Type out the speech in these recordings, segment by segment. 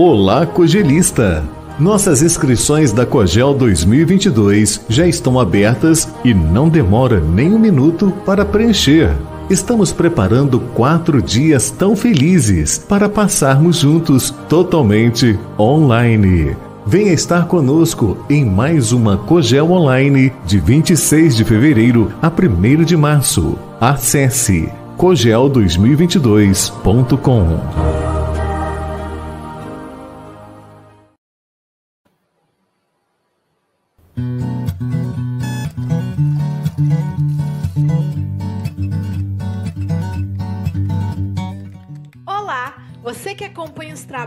Olá, Cogelista! Nossas inscrições da Cogel 2022 já estão abertas e não demora nem um minuto para preencher. Estamos preparando quatro dias tão felizes para passarmos juntos totalmente online. Venha estar conosco em mais uma Cogel Online de 26 de fevereiro a 1 de março. Acesse cogel2022.com.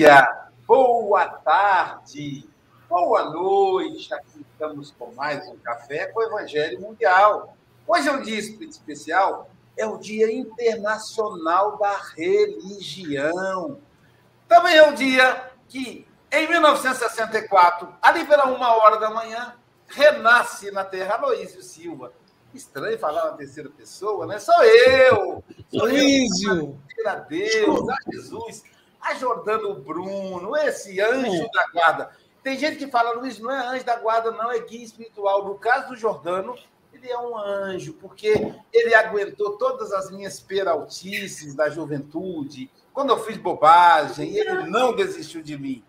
dia, boa tarde, boa noite. Aqui estamos com mais um Café com o Evangelho Mundial. Hoje é um dia especial, é o Dia Internacional da Religião. Também é o dia que, em 1964, ali pela uma hora da manhã, renasce na Terra Aloísio Silva. Estranho falar na terceira pessoa, né? Sou eu! Sou Aloísio! A Deus, a Jesus a Jordano Bruno, esse anjo da guarda. Tem gente que fala, Luiz, não é anjo da guarda, não, é guia espiritual. No caso do Jordano, ele é um anjo, porque ele aguentou todas as minhas peraltices da juventude, quando eu fiz bobagem, ele não desistiu de mim.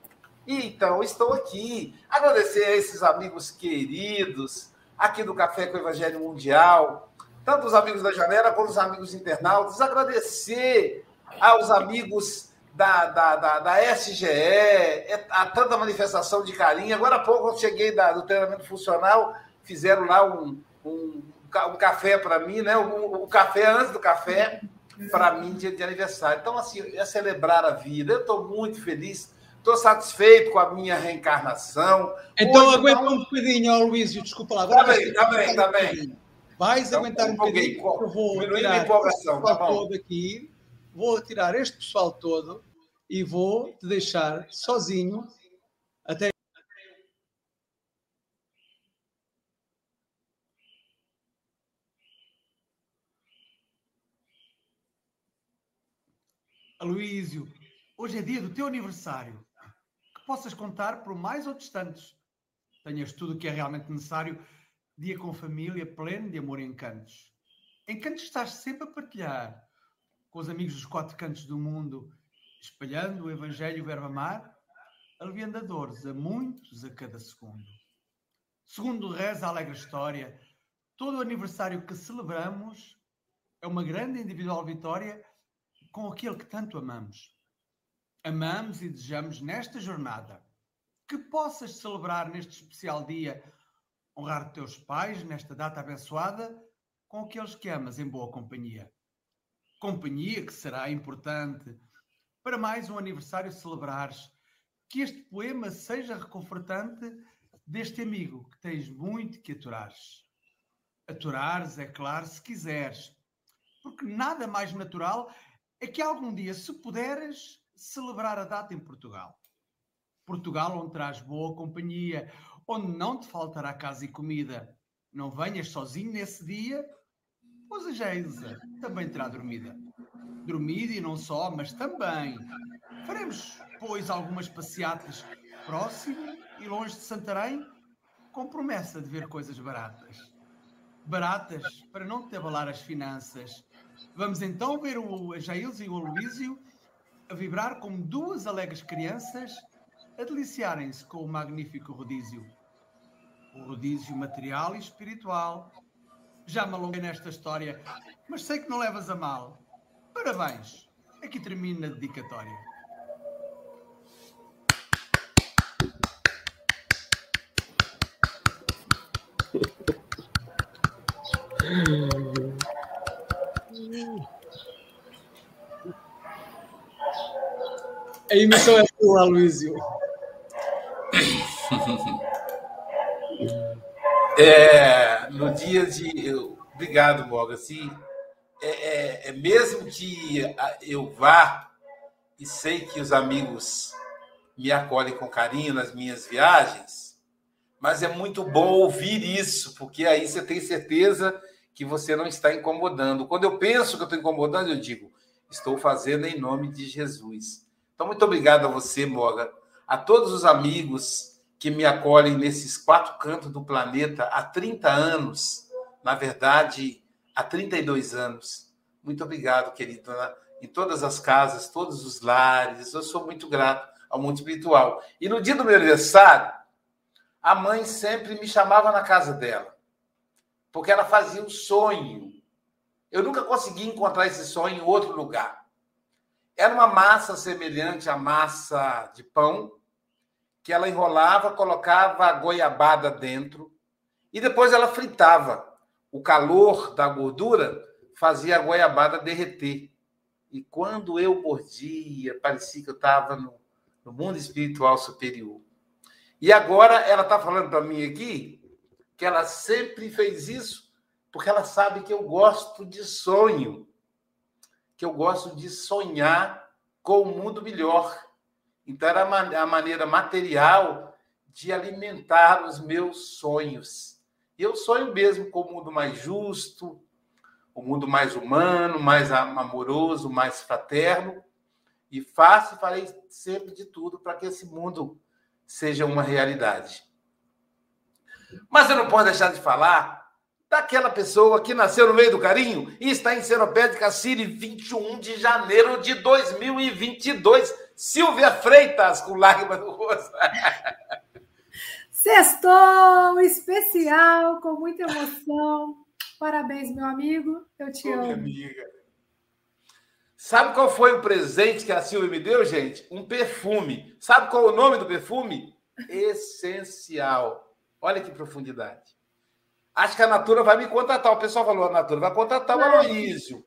Então, estou aqui. Agradecer a esses amigos queridos aqui do Café com o Evangelho Mundial, tanto os amigos da janela quanto os amigos internautas. Agradecer aos amigos da, da, da, da SGE, é, há tanta manifestação de carinho. Agora há pouco eu cheguei da, do treinamento funcional, fizeram lá um, um, um café para mim, né? O, um, café antes do café, para mim, dia de aniversário. Então, assim, é celebrar a vida. Eu estou muito feliz, estou satisfeito com a minha reencarnação. Então, Hoje, aguenta não... um bocadinho, Luísio, desculpa lá. Está bem, está bem, está bem. Vais então, aguentar um bocadinho, eu vou tirar a empolgação, tá todo aqui vou tirar este pessoal todo e vou te deixar sozinho até. Aloísio, hoje é dia do teu aniversário. Que possas contar por mais ou distantes. Tenhas tudo o que é realmente necessário. Dia com família, pleno de amor e encantos. Encantos estás sempre a partilhar com os amigos dos quatro cantos do mundo, espalhando o Evangelho verbo amar, aliviando dores a muitos a cada segundo. Segundo reza a alegre história, todo o aniversário que celebramos é uma grande individual vitória com aquele que tanto amamos. Amamos e desejamos nesta jornada que possas celebrar neste especial dia honrar teus pais nesta data abençoada com aqueles que amas em boa companhia. Companhia que será importante para mais um aniversário celebrares. Que este poema seja reconfortante deste amigo que tens muito que aturares. Aturares, é claro, se quiseres, porque nada mais natural é que algum dia, se puderes, celebrar a data em Portugal. Portugal, onde traz boa companhia, onde não te faltará casa e comida. Não venhas sozinho nesse dia, pois a Geisa também terá dormida. Dormida e não só, mas também. Faremos, pois, algumas passeatas próximo e longe de Santarém, com promessa de ver coisas baratas. Baratas para não te abalar as finanças. Vamos então ver o Jails e o Aloísio a vibrar como duas alegres crianças a deliciarem-se com o magnífico rodízio. O rodízio material e espiritual. Já me alonguei nesta história, mas sei que não levas a mal. Parabéns! Aqui termina a dedicatória. A emissão é tua, Luísio. É, no dia de. Eu, obrigado, Morgan. Assim, é, é, é, mesmo que eu vá e sei que os amigos me acolhem com carinho nas minhas viagens, mas é muito bom ouvir isso, porque aí você tem certeza que você não está incomodando. Quando eu penso que eu estou incomodando, eu digo, estou fazendo em nome de Jesus. Então, muito obrigado a você, Morgan, a todos os amigos que me acolhem nesses quatro cantos do planeta há 30 anos, na verdade, há 32 anos. Muito obrigado, querido, em todas as casas, todos os lares. Eu sou muito grato ao mundo espiritual. E no dia do meu aniversário, a mãe sempre me chamava na casa dela, porque ela fazia um sonho. Eu nunca consegui encontrar esse sonho em outro lugar. Era uma massa semelhante à massa de pão, que ela enrolava, colocava a goiabada dentro e depois ela fritava. O calor da gordura fazia a goiabada derreter. E quando eu mordia, parecia que eu estava no, no mundo espiritual superior. E agora ela está falando para mim aqui que ela sempre fez isso porque ela sabe que eu gosto de sonho que eu gosto de sonhar com um mundo melhor. Então, era a maneira material de alimentar os meus sonhos. Eu sonho mesmo com um mundo mais justo, um mundo mais humano, mais amoroso, mais fraterno. E faço e farei sempre de tudo para que esse mundo seja uma realidade. Mas eu não posso deixar de falar daquela pessoa que nasceu no meio do carinho e está em Seropédica City 21 de janeiro de 2022. Silvia Freitas, com lágrimas no rosto. Sextou especial, com muita emoção. Parabéns, meu amigo. Eu te Ô, amo. Minha amiga. Sabe qual foi o presente que a Silvia me deu, gente? Um perfume. Sabe qual é o nome do perfume? Essencial. Olha que profundidade. Acho que a Natura vai me contratar. O pessoal falou, a Natura vai contratar o Aloísio.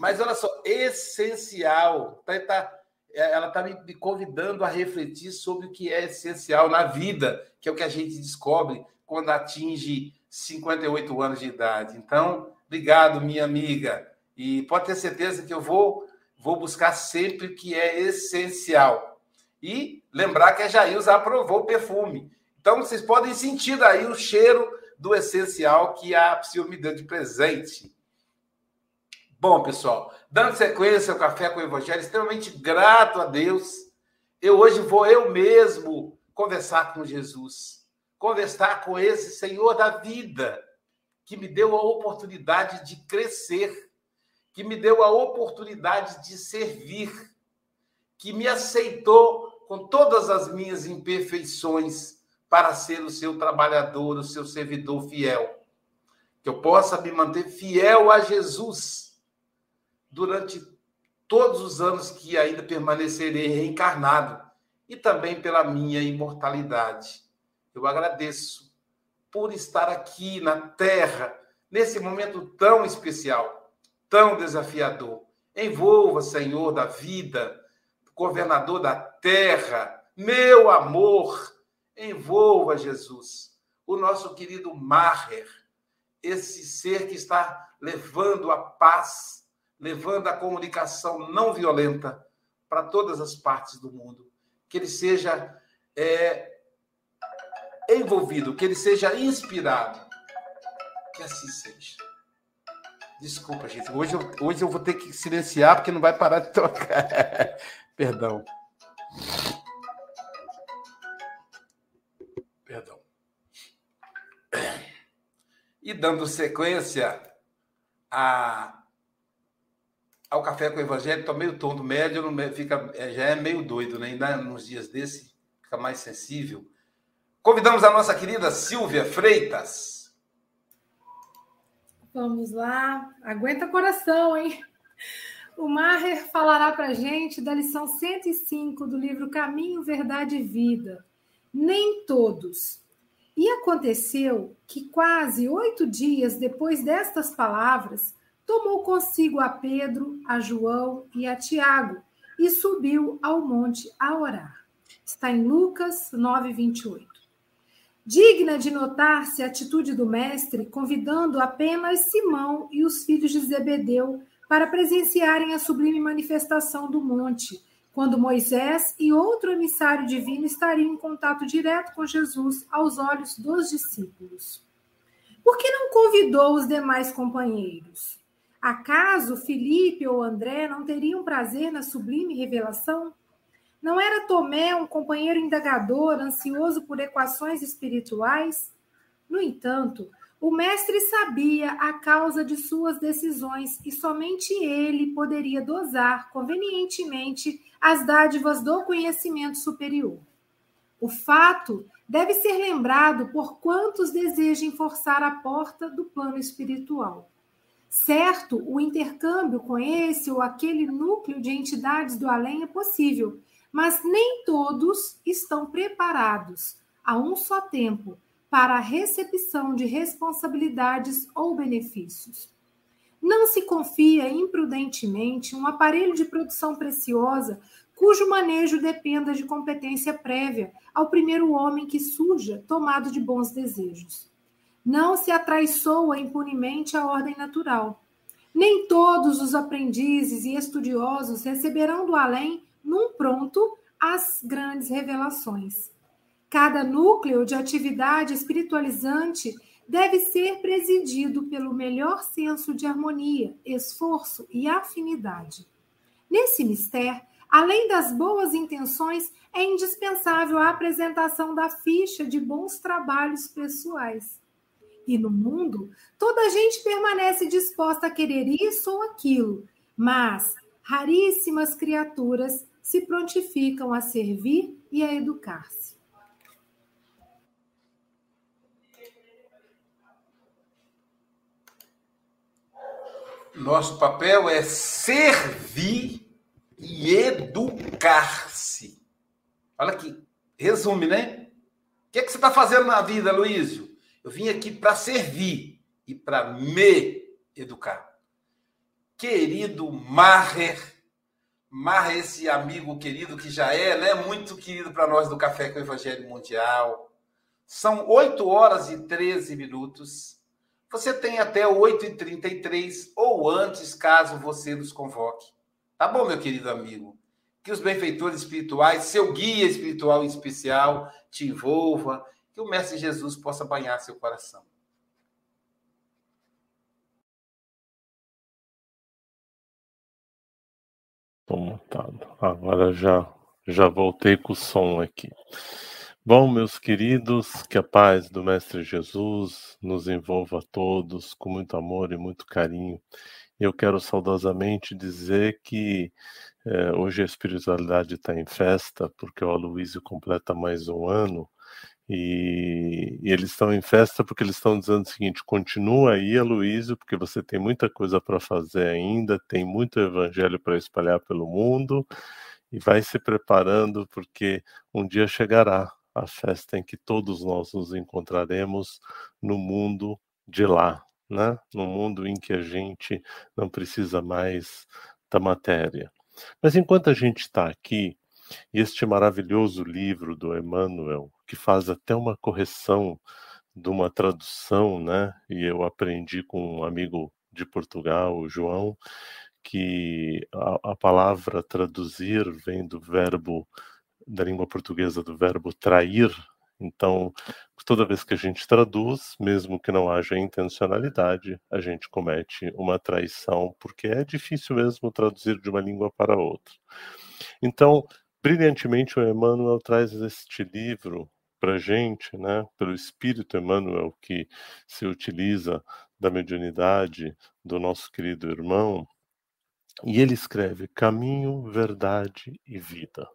Mas olha só, essencial. Tá, tá, ela está me, me convidando a refletir sobre o que é essencial na vida, que é o que a gente descobre quando atinge 58 anos de idade. Então, obrigado, minha amiga. E pode ter certeza que eu vou, vou buscar sempre o que é essencial. E lembrar que a Jailza aprovou o perfume. Então, vocês podem sentir aí o cheiro do essencial que a Psyu me deu de presente. Bom, pessoal, dando sequência ao Café com o Evangelho, extremamente grato a Deus. Eu hoje vou eu mesmo conversar com Jesus, conversar com esse Senhor da vida, que me deu a oportunidade de crescer, que me deu a oportunidade de servir, que me aceitou com todas as minhas imperfeições para ser o seu trabalhador, o seu servidor fiel. Que eu possa me manter fiel a Jesus durante todos os anos que ainda permanecerei reencarnado e também pela minha imortalidade. Eu agradeço por estar aqui na terra, nesse momento tão especial, tão desafiador. Envolva, Senhor, da vida, governador da terra, meu amor, envolva, Jesus, o nosso querido Maher, esse ser que está levando a paz, levando a comunicação não violenta para todas as partes do mundo. Que ele seja é, envolvido, que ele seja inspirado. Que assim seja. Desculpa, gente. Hoje eu, hoje eu vou ter que silenciar porque não vai parar de tocar. Perdão. Perdão. E dando sequência a, ao café com o evangelho, estou meio tonto, médio, fica, é, já é meio doido, né? Ainda nos dias desse, fica mais sensível. Convidamos a nossa querida Silvia Freitas. Vamos lá. Aguenta coração, hein? O Maher falará para a gente da lição 105 do livro Caminho, Verdade e Vida. Nem todos. E aconteceu que, quase oito dias depois destas palavras, tomou consigo a Pedro, a João e a Tiago e subiu ao monte a orar. Está em Lucas 9, 28. Digna de notar-se a atitude do mestre, convidando apenas Simão e os filhos de Zebedeu para presenciarem a sublime manifestação do monte, quando Moisés e outro emissário divino estariam em contato direto com Jesus aos olhos dos discípulos. Por que não convidou os demais companheiros? Acaso Felipe ou André não teriam prazer na sublime revelação? Não era Tomé um companheiro indagador, ansioso por equações espirituais? No entanto, o mestre sabia a causa de suas decisões e somente ele poderia dosar convenientemente as dádivas do conhecimento superior. O fato deve ser lembrado por quantos desejem forçar a porta do plano espiritual. Certo, o intercâmbio com esse ou aquele núcleo de entidades do além é possível, mas nem todos estão preparados a um só tempo para a recepção de responsabilidades ou benefícios. Não se confia imprudentemente um aparelho de produção preciosa cujo manejo dependa de competência prévia ao primeiro homem que surja tomado de bons desejos. Não se atraiçoa impunemente a ordem natural. Nem todos os aprendizes e estudiosos receberão do além num pronto as grandes revelações. Cada núcleo de atividade espiritualizante deve ser presidido pelo melhor senso de harmonia, esforço e afinidade. Nesse mistério, além das boas intenções, é indispensável a apresentação da ficha de bons trabalhos pessoais. E no mundo, toda a gente permanece disposta a querer isso ou aquilo, mas raríssimas criaturas se prontificam a servir e a educar-se. Nosso papel é servir e educar-se. Olha aqui, resume, né? O que, é que você está fazendo na vida, Luísio? Eu vim aqui para servir e para me educar. Querido Maher Mar, esse amigo querido que já é, né, muito querido para nós do Café com o Evangelho Mundial. São 8 horas e 13 minutos. Você tem até 8h33 ou antes, caso você nos convoque. Tá bom, meu querido amigo? Que os benfeitores espirituais, seu guia espiritual em especial, te envolva, que o Mestre Jesus possa banhar seu coração. Estou montado. Agora já, já voltei com o som aqui. Bom, meus queridos, que a paz do Mestre Jesus nos envolva a todos com muito amor e muito carinho. Eu quero saudosamente dizer que eh, hoje a espiritualidade está em festa, porque o Aloysio completa mais um ano e, e, eles estão em festa porque eles estão dizendo o seguinte: continua aí, Aloysio, porque você tem muita coisa para fazer ainda, tem muito evangelho para espalhar pelo mundo, e vai se preparando porque um dia chegará a festa em que todos nós nos encontraremos no mundo de lá, né? No mundo em que a gente não precisa mais da matéria. Mas enquanto a gente está aqui, e este maravilhoso livro do Emmanuel, que faz até uma correção de uma tradução, né? E eu aprendi com um amigo de Portugal, o João, que a, a palavra traduzir vem do verbo da língua portuguesa do verbo trair. Então, toda vez que a gente traduz, mesmo que não haja intencionalidade, a gente comete uma traição, porque é difícil mesmo traduzir de uma língua para outra. Então, brilhantemente, o Emmanuel traz este livro para a gente, né, pelo Espírito Emmanuel que se utiliza da mediunidade do nosso querido irmão, e ele escreve caminho, verdade e vida.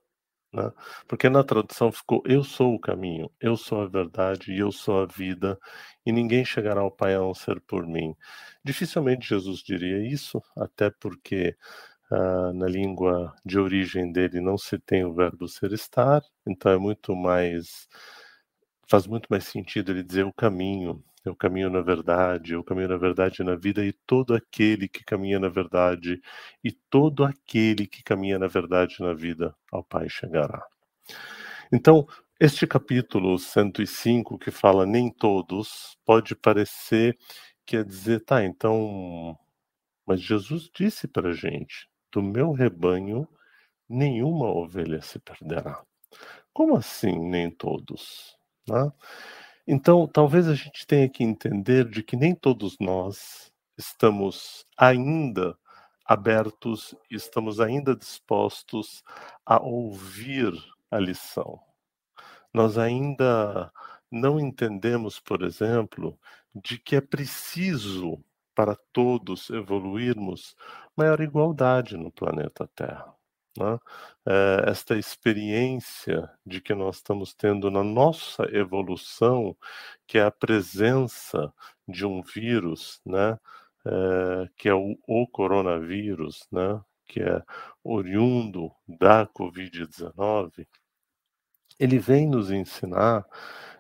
Né? Porque na tradução ficou eu sou o caminho, eu sou a verdade e eu sou a vida, e ninguém chegará ao Pai a não ser por mim. Dificilmente Jesus diria isso, até porque uh, na língua de origem dele não se tem o verbo ser estar, então é muito mais. faz muito mais sentido ele dizer o caminho, eu caminho na verdade, eu caminho na verdade na vida, e todo aquele que caminha na verdade, e todo aquele que caminha na verdade na vida, ao Pai chegará. Então, este capítulo 105, que fala nem todos, pode parecer que é dizer, tá, então. Mas Jesus disse para a gente: do meu rebanho nenhuma ovelha se perderá. Como assim, nem todos? Né? Então, talvez a gente tenha que entender de que nem todos nós estamos ainda abertos, estamos ainda dispostos a ouvir a lição. Nós ainda não entendemos, por exemplo, de que é preciso para todos evoluirmos maior igualdade no planeta Terra. Né? É, esta experiência de que nós estamos tendo na nossa evolução, que é a presença de um vírus, né? É, que é o, o coronavírus, né? que é oriundo da Covid-19, ele vem nos ensinar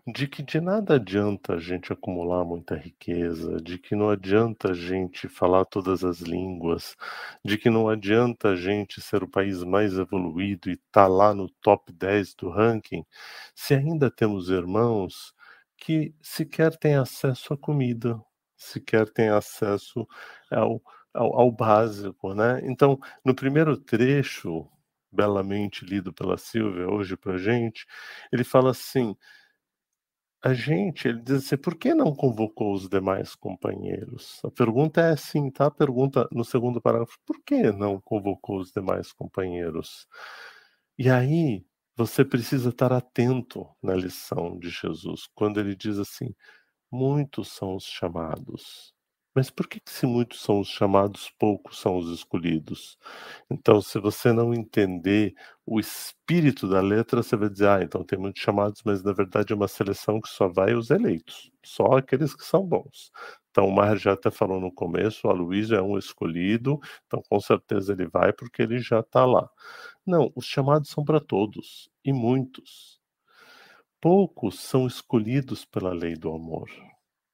de que de nada adianta a gente acumular muita riqueza, de que não adianta a gente falar todas as línguas, de que não adianta a gente ser o país mais evoluído e estar tá lá no top 10 do ranking, se ainda temos irmãos que sequer têm acesso à comida, sequer têm acesso ao, ao, ao básico, né? Então, no primeiro trecho, belamente lido pela Silvia hoje para gente, ele fala assim: a gente, ele diz assim, por que não convocou os demais companheiros? A pergunta é assim, tá? A pergunta no segundo parágrafo, por que não convocou os demais companheiros? E aí, você precisa estar atento na lição de Jesus, quando ele diz assim: muitos são os chamados, mas por que, que se muitos são os chamados, poucos são os escolhidos? Então, se você não entender o espírito da letra, você vai dizer, ah, então tem muitos chamados, mas na verdade é uma seleção que só vai os eleitos, só aqueles que são bons. Então, o Mar já até falou no começo, o Aloysio é um escolhido, então com certeza ele vai porque ele já está lá. Não, os chamados são para todos, e muitos. Poucos são escolhidos pela lei do amor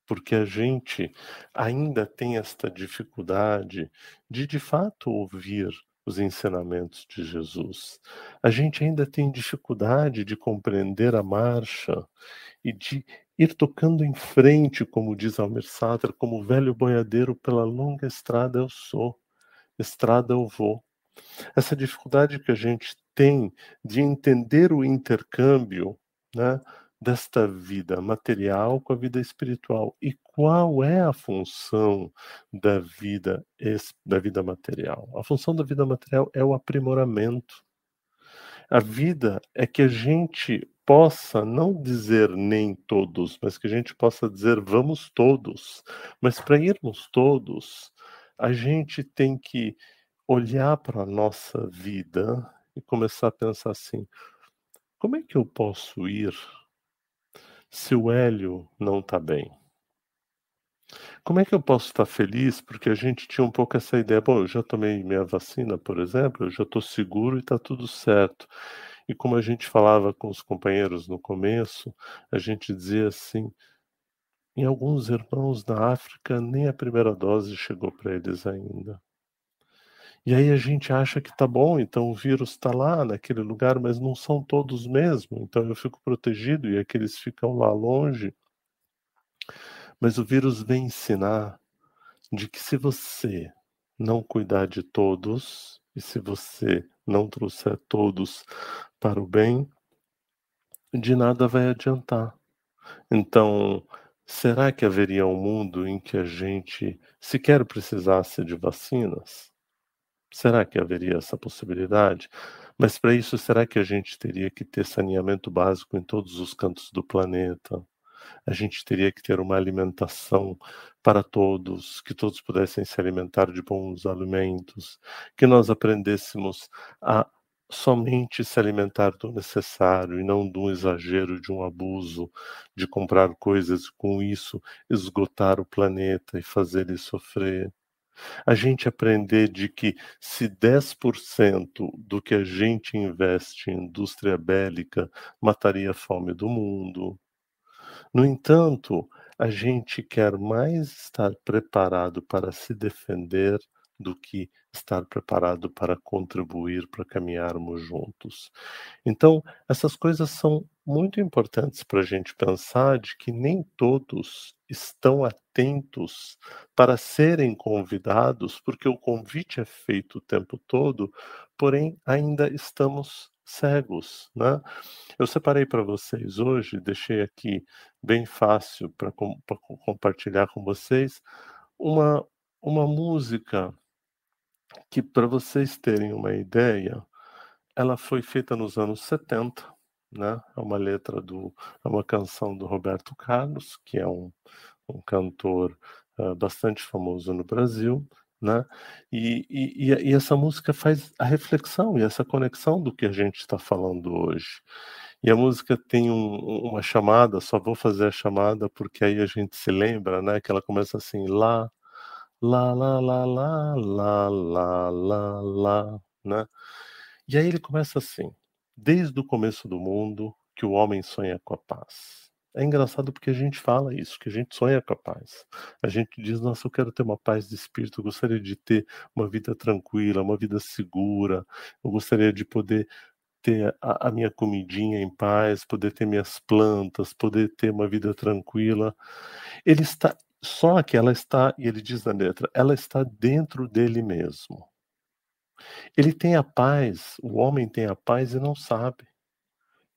porque a gente ainda tem esta dificuldade de de fato ouvir os ensinamentos de Jesus. A gente ainda tem dificuldade de compreender a marcha e de ir tocando em frente, como diz Almir Sater, como velho boiadeiro pela longa estrada eu sou, estrada eu vou. Essa dificuldade que a gente tem de entender o intercâmbio, né? Desta vida material com a vida espiritual e qual é a função da vida da vida material? A função da vida material é o aprimoramento. A vida é que a gente possa não dizer nem todos, mas que a gente possa dizer vamos todos. Mas para irmos todos, a gente tem que olhar para a nossa vida e começar a pensar assim: como é que eu posso ir se o Hélio não está bem? Como é que eu posso estar feliz? Porque a gente tinha um pouco essa ideia. Bom, eu já tomei minha vacina, por exemplo, eu já estou seguro e está tudo certo. E como a gente falava com os companheiros no começo, a gente dizia assim: em alguns irmãos na África, nem a primeira dose chegou para eles ainda. E aí a gente acha que tá bom, então o vírus está lá naquele lugar, mas não são todos mesmo. Então eu fico protegido e aqueles ficam lá longe. Mas o vírus vem ensinar de que se você não cuidar de todos e se você não trouxer todos para o bem, de nada vai adiantar. Então, será que haveria um mundo em que a gente sequer precisasse de vacinas? Será que haveria essa possibilidade? Mas para isso, será que a gente teria que ter saneamento básico em todos os cantos do planeta? A gente teria que ter uma alimentação para todos, que todos pudessem se alimentar de bons alimentos, que nós aprendêssemos a somente se alimentar do necessário e não do exagero, de um abuso, de comprar coisas com isso esgotar o planeta e fazer ele sofrer a gente aprender de que se 10% do que a gente investe em indústria bélica mataria a fome do mundo. No entanto, a gente quer mais estar preparado para se defender do que estar preparado para contribuir para caminharmos juntos. Então, essas coisas são muito importantes para a gente pensar de que nem todos estão atentos para serem convidados, porque o convite é feito o tempo todo, porém ainda estamos cegos, né? Eu separei para vocês hoje, deixei aqui bem fácil para com, compartilhar com vocês uma uma música que para vocês terem uma ideia, ela foi feita nos anos 70, né? É uma letra do é uma canção do Roberto Carlos, que é um, um cantor uh, bastante famoso no Brasil, né? E, e, e, essa música faz a reflexão e essa conexão do que a gente está falando hoje. E a música tem um, uma chamada, só vou fazer a chamada porque aí a gente se lembra, né? Que ela começa assim, lá, lá, lá, lá, lá, lá, lá, lá, lá, né? E aí ele começa assim: desde o começo do mundo que o homem sonha com a paz. É engraçado porque a gente fala isso, que a gente sonha com a paz. A gente diz, nossa, eu quero ter uma paz de espírito, eu gostaria de ter uma vida tranquila, uma vida segura, eu gostaria de poder ter a, a minha comidinha em paz, poder ter minhas plantas, poder ter uma vida tranquila. Ele está só que ela está, e ele diz na letra, ela está dentro dele mesmo. Ele tem a paz, o homem tem a paz e não sabe.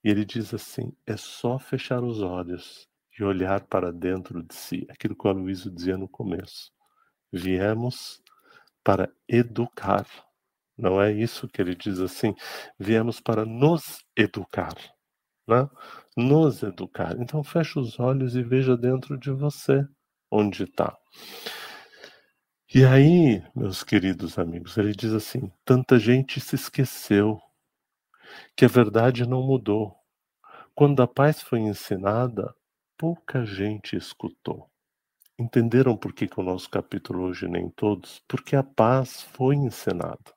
E ele diz assim: é só fechar os olhos e olhar para dentro de si. Aquilo que o Aloysio dizia no começo. Viemos para educar. Não é isso que ele diz assim? Viemos para nos educar. Né? Nos educar. Então feche os olhos e veja dentro de você onde está. E aí, meus queridos amigos, ele diz assim: tanta gente se esqueceu que a verdade não mudou. Quando a paz foi ensinada, pouca gente escutou. Entenderam por que, que o nosso capítulo hoje nem todos? Porque a paz foi ensinada.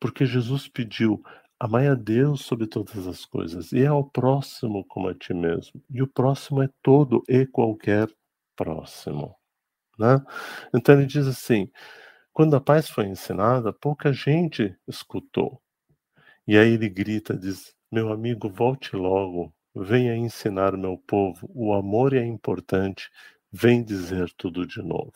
Porque Jesus pediu: amai a Deus sobre todas as coisas e ao próximo como a ti mesmo. E o próximo é todo e qualquer próximo. Né? Então ele diz assim: quando a paz foi ensinada, pouca gente escutou. E aí ele grita, diz: Meu amigo, volte logo, venha ensinar meu povo, o amor é importante, vem dizer tudo de novo.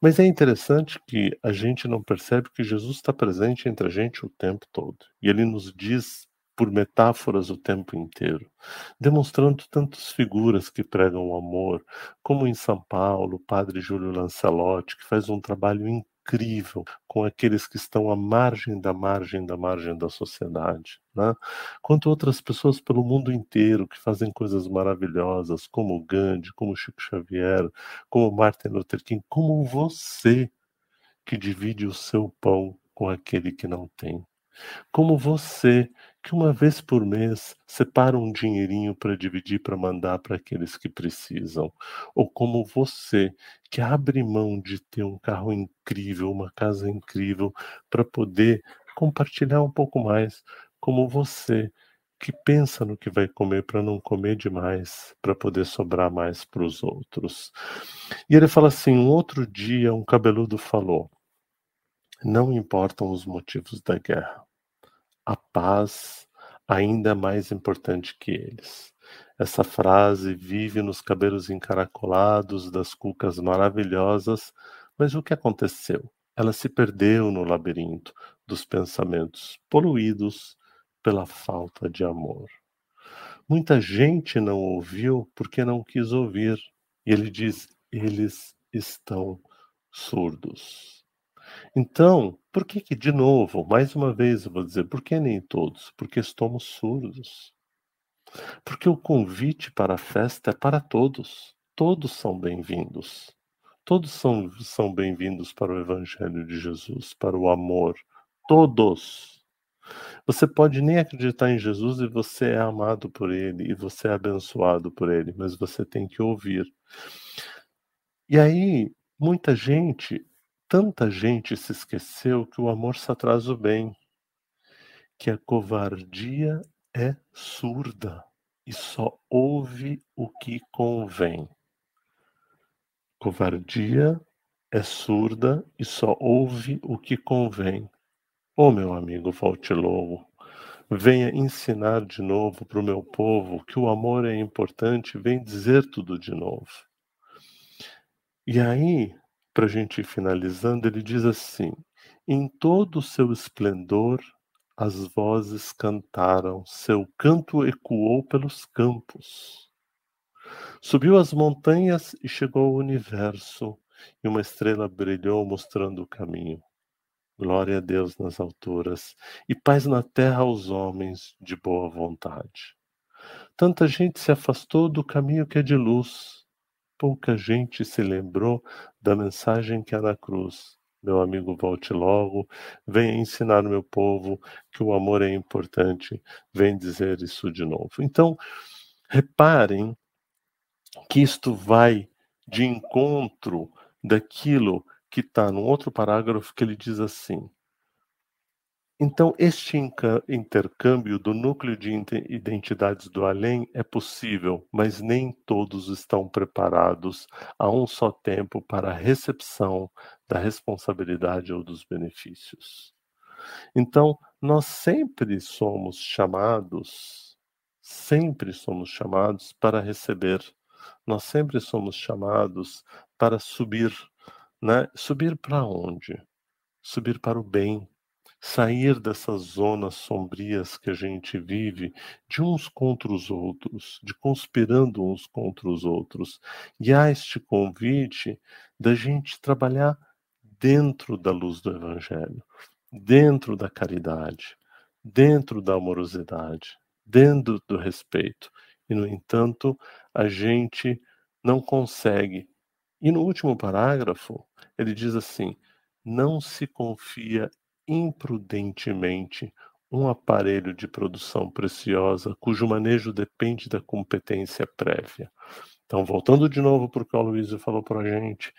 Mas é interessante que a gente não percebe que Jesus está presente entre a gente o tempo todo. E ele nos diz por metáforas o tempo inteiro, demonstrando tantas figuras que pregam o amor, como em São Paulo, o padre Júlio Lancelotti, que faz um trabalho incrível com aqueles que estão à margem da margem da margem da sociedade, né? quanto outras pessoas pelo mundo inteiro que fazem coisas maravilhosas, como Gandhi, como Chico Xavier, como Martin Luther King, como você que divide o seu pão com aquele que não tem. Como você, que uma vez por mês separa um dinheirinho para dividir para mandar para aqueles que precisam. Ou como você, que abre mão de ter um carro incrível, uma casa incrível, para poder compartilhar um pouco mais como você, que pensa no que vai comer para não comer demais, para poder sobrar mais para os outros. E ele fala assim: um outro dia, um cabeludo falou: não importam os motivos da guerra, a paz ainda mais importante que eles. Essa frase vive nos cabelos encaracolados das cucas maravilhosas, mas o que aconteceu? Ela se perdeu no labirinto dos pensamentos poluídos pela falta de amor. Muita gente não ouviu porque não quis ouvir. E ele diz: eles estão surdos. Então, por que que, de novo, mais uma vez eu vou dizer, por que nem todos? Porque estamos surdos. Porque o convite para a festa é para todos. Todos são bem-vindos. Todos são, são bem-vindos para o Evangelho de Jesus, para o amor. Todos. Você pode nem acreditar em Jesus e você é amado por Ele e você é abençoado por Ele, mas você tem que ouvir. E aí, muita gente, tanta gente se esqueceu que o amor só traz o bem, que a covardia é surda e só ouve o que convém. Covardia é surda e só ouve o que convém. Ô oh, meu amigo Valtilogo, venha ensinar de novo para o meu povo que o amor é importante, vem dizer tudo de novo. E aí, para a gente ir finalizando, ele diz assim: em todo o seu esplendor, as vozes cantaram, seu canto ecoou pelos campos. Subiu as montanhas e chegou ao universo, e uma estrela brilhou mostrando o caminho. Glória a Deus nas alturas e paz na terra aos homens de boa vontade. Tanta gente se afastou do caminho que é de luz. Pouca gente se lembrou da mensagem que há na cruz. Meu amigo, volte logo. Venha ensinar o meu povo que o amor é importante. Vem dizer isso de novo. Então, reparem que isto vai de encontro daquilo que está no outro parágrafo que ele diz assim. Então, este intercâmbio do núcleo de identidades do além é possível, mas nem todos estão preparados a um só tempo para a recepção da responsabilidade ou dos benefícios. Então, nós sempre somos chamados, sempre somos chamados para receber nós sempre somos chamados para subir, né? Subir para onde? Subir para o bem, sair dessas zonas sombrias que a gente vive, de uns contra os outros, de conspirando uns contra os outros. E há este convite da gente trabalhar dentro da luz do Evangelho, dentro da caridade, dentro da amorosidade, dentro do respeito. E, no entanto, a gente não consegue. E no último parágrafo, ele diz assim: não se confia imprudentemente um aparelho de produção preciosa cujo manejo depende da competência prévia. Então, voltando de novo para o que o Aloysio falou para a gente,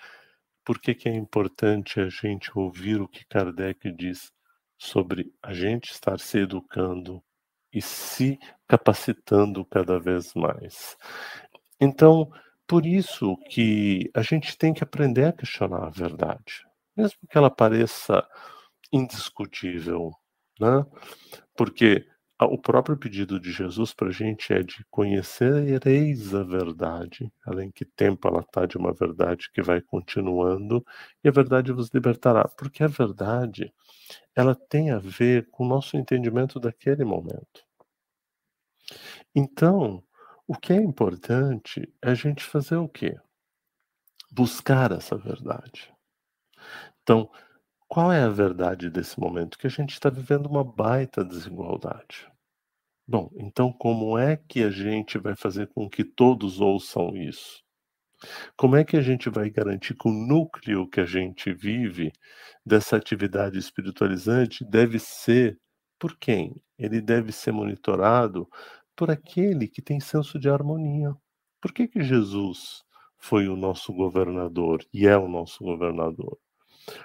por que, que é importante a gente ouvir o que Kardec diz sobre a gente estar se educando e se capacitando cada vez mais. Então, por isso que a gente tem que aprender a questionar a verdade, mesmo que ela pareça indiscutível, né? Porque o próprio pedido de Jesus para a gente é de conhecereis a verdade, além que tempo ela está de uma verdade que vai continuando, e a verdade vos libertará, porque a verdade ela tem a ver com o nosso entendimento daquele momento. Então, o que é importante é a gente fazer o quê? Buscar essa verdade. Então, qual é a verdade desse momento? Que a gente está vivendo uma baita desigualdade. Bom, então como é que a gente vai fazer com que todos ouçam isso? Como é que a gente vai garantir que o núcleo que a gente vive dessa atividade espiritualizante deve ser por quem? Ele deve ser monitorado por aquele que tem senso de harmonia. Por que, que Jesus foi o nosso governador e é o nosso governador?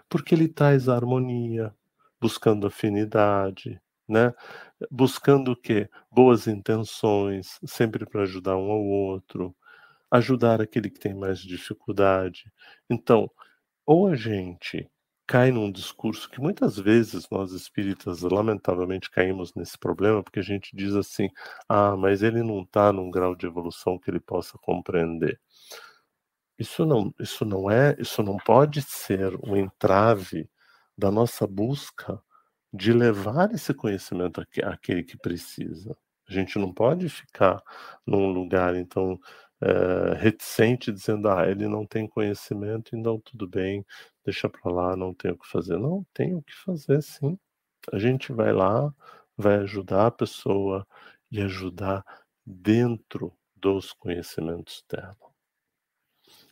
Porque ele traz harmonia, buscando afinidade, né? buscando o quê? Boas intenções, sempre para ajudar um ao outro, ajudar aquele que tem mais dificuldade. Então, ou a gente cai num discurso que muitas vezes nós espíritas lamentavelmente caímos nesse problema, porque a gente diz assim: "Ah, mas ele não está num grau de evolução que ele possa compreender". Isso não, isso não é, isso não pode ser um entrave da nossa busca de levar esse conhecimento àquele que precisa. A gente não pode ficar num lugar, então, é, reticente, dizendo, ah, ele não tem conhecimento, então tudo bem, deixa para lá, não tenho o que fazer. Não, tem o que fazer, sim. A gente vai lá, vai ajudar a pessoa e ajudar dentro dos conhecimentos dela.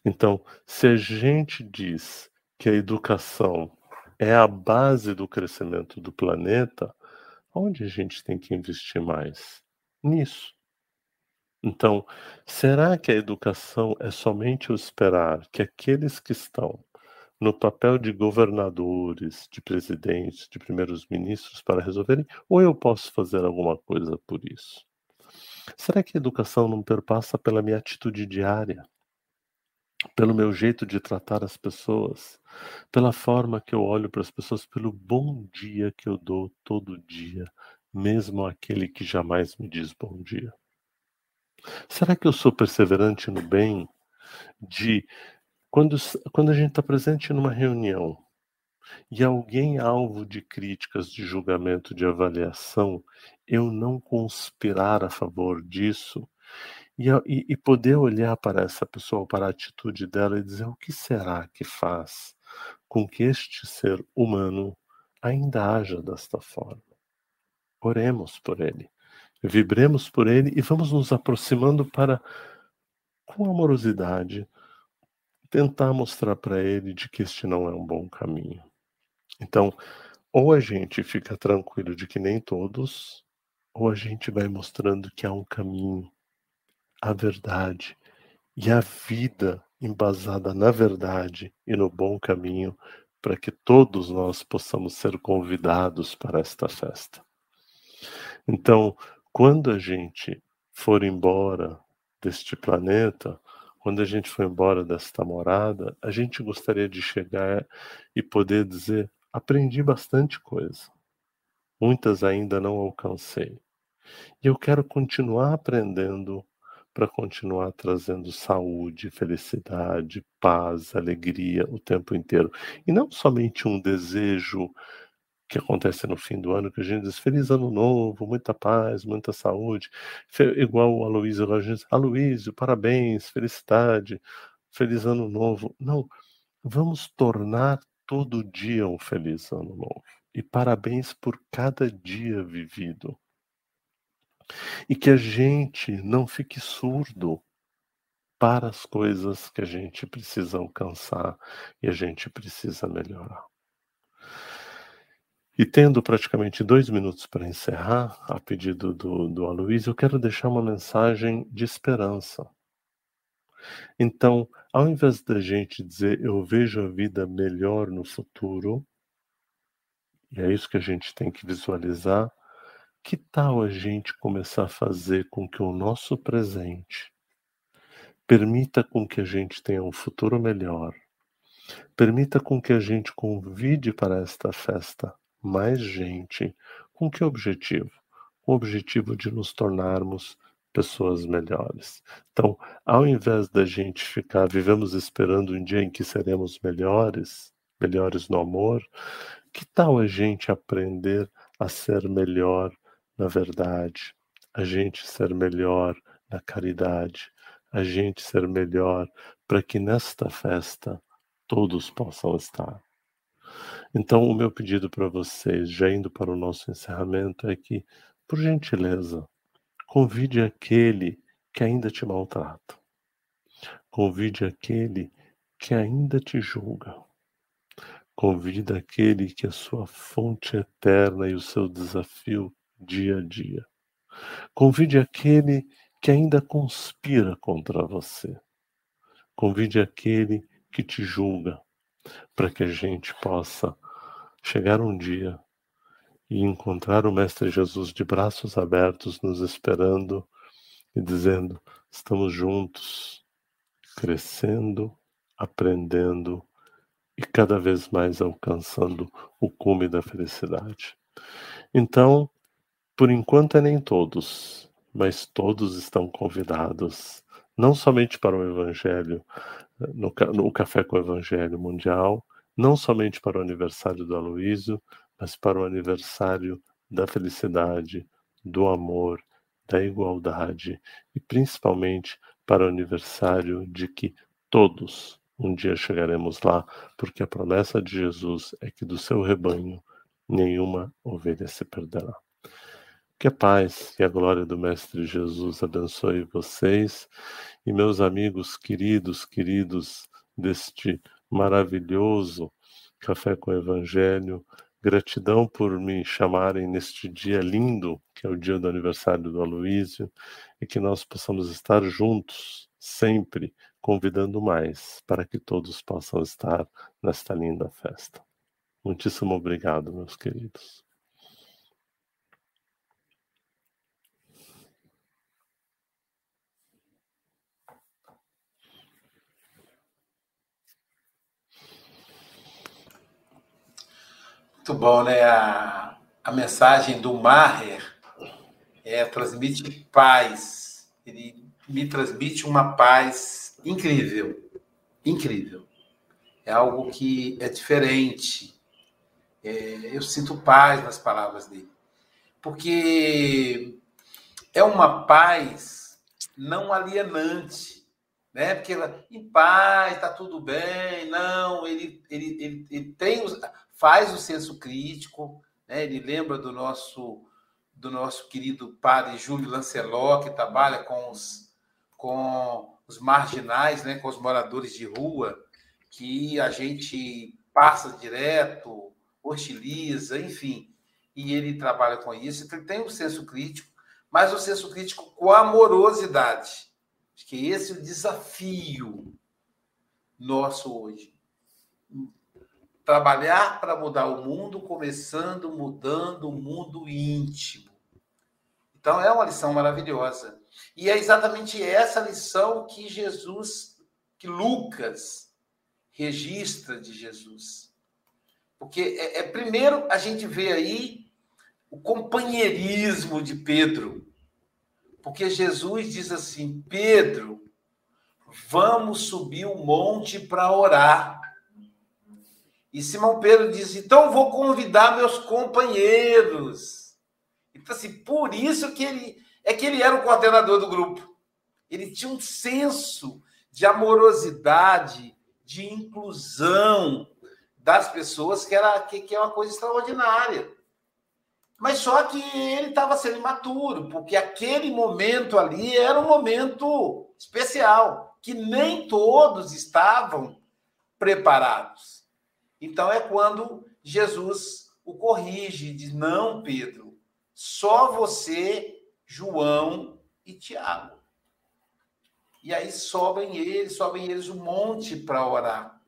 Então, se a gente diz que a educação é a base do crescimento do planeta, onde a gente tem que investir mais? Nisso. Então, será que a educação é somente o esperar que aqueles que estão no papel de governadores, de presidentes, de primeiros ministros para resolverem, ou eu posso fazer alguma coisa por isso? Será que a educação não perpassa pela minha atitude diária? Pelo meu jeito de tratar as pessoas, pela forma que eu olho para as pessoas, pelo bom dia que eu dou todo dia, mesmo aquele que jamais me diz bom dia? Será que eu sou perseverante no bem de quando, quando a gente está presente numa reunião e alguém alvo de críticas, de julgamento, de avaliação, eu não conspirar a favor disso e, e, poder olhar para essa pessoa, para a atitude dela e dizer o que será que faz com que este ser humano ainda haja desta forma. Oremos por ele, vibremos por ele e vamos nos aproximando para, com amorosidade, tentar mostrar para ele de que este não é um bom caminho. Então, ou a gente fica tranquilo de que nem todos, ou a gente vai mostrando que há um caminho, a verdade e a vida embasada na verdade e no bom caminho, para que todos nós possamos ser convidados para esta festa. Então, quando a gente for embora deste planeta, quando a gente for embora desta morada, a gente gostaria de chegar e poder dizer: aprendi bastante coisa. Muitas ainda não alcancei. E eu quero continuar aprendendo para continuar trazendo saúde, felicidade, paz, alegria o tempo inteiro. E não somente um desejo que acontece no fim do ano, que a gente diz feliz ano novo, muita paz, muita saúde, igual o Aloysio, a gente diz, Aloysio, parabéns, felicidade, feliz ano novo. Não, vamos tornar todo dia um feliz ano novo. E parabéns por cada dia vivido. E que a gente não fique surdo para as coisas que a gente precisa alcançar e a gente precisa melhorar. E tendo praticamente dois minutos para encerrar, a pedido do, do Aloysio, eu quero deixar uma mensagem de esperança. Então, ao invés da gente dizer eu vejo a vida melhor no futuro, e é isso que a gente tem que visualizar, que tal a gente começar a fazer com que o nosso presente permita com que a gente tenha um futuro melhor, permita com que a gente convide para esta festa mais gente. Com que objetivo? Com o objetivo de nos tornarmos pessoas melhores. Então, ao invés da gente ficar, vivemos esperando um dia em que seremos melhores, melhores no amor, que tal a gente aprender a ser melhor na verdade, a gente ser melhor na caridade, a gente ser melhor para que nesta festa todos possam estar. Então, o meu pedido para vocês, já indo para o nosso encerramento, é que, por gentileza, convide aquele que ainda te maltrata. Convide aquele que ainda te julga. Convide aquele que é sua fonte eterna e o seu desafio dia a dia. Convide aquele que ainda conspira contra você. Convide aquele que te julga para que a gente possa chegar um dia e encontrar o Mestre Jesus de braços abertos nos esperando e dizendo: estamos juntos, crescendo, aprendendo e cada vez mais alcançando o cume da felicidade. Então, por enquanto é nem todos, mas todos estão convidados, não somente para o Evangelho, no, no Café com o Evangelho Mundial, não somente para o aniversário do Aloísio, mas para o aniversário da felicidade, do amor, da igualdade e principalmente para o aniversário de que todos um dia chegaremos lá, porque a promessa de Jesus é que do seu rebanho nenhuma ovelha se perderá. Que a paz e a glória do Mestre Jesus abençoe vocês e meus amigos queridos, queridos deste maravilhoso Café com Evangelho. Gratidão por me chamarem neste dia lindo, que é o dia do aniversário do Aloísio, e que nós possamos estar juntos, sempre, convidando mais, para que todos possam estar nesta linda festa. Muitíssimo obrigado, meus queridos. Muito bom, né? A, a mensagem do Maher é, transmite paz. Ele me transmite uma paz incrível. Incrível. É algo que é diferente. É, eu sinto paz nas palavras dele. Porque é uma paz não alienante. Né? Porque em paz, está tudo bem. Não, ele, ele, ele, ele tem os, faz o senso crítico, né? ele lembra do nosso do nosso querido padre Júlio Lancelot, que trabalha com os, com os marginais, né? com os moradores de rua, que a gente passa direto, hostiliza, enfim, e ele trabalha com isso, então ele tem um senso crítico, mas o um senso crítico com amorosidade. Acho que esse é o desafio nosso hoje Trabalhar para mudar o mundo, começando mudando o mundo íntimo. Então, é uma lição maravilhosa. E é exatamente essa lição que Jesus, que Lucas registra de Jesus. Porque, é, é primeiro, a gente vê aí o companheirismo de Pedro. Porque Jesus diz assim: Pedro, vamos subir o monte para orar. E Simão Pedro diz: então vou convidar meus companheiros. Então, assim, por isso que ele é que ele era o coordenador do grupo. Ele tinha um senso de amorosidade, de inclusão das pessoas, que, era, que, que é uma coisa extraordinária. Mas só que ele estava sendo imaturo, porque aquele momento ali era um momento especial, que nem todos estavam preparados. Então é quando Jesus o corrige, diz: Não, Pedro, só você, João e Tiago. E aí sobem eles, sobem eles um monte para orar.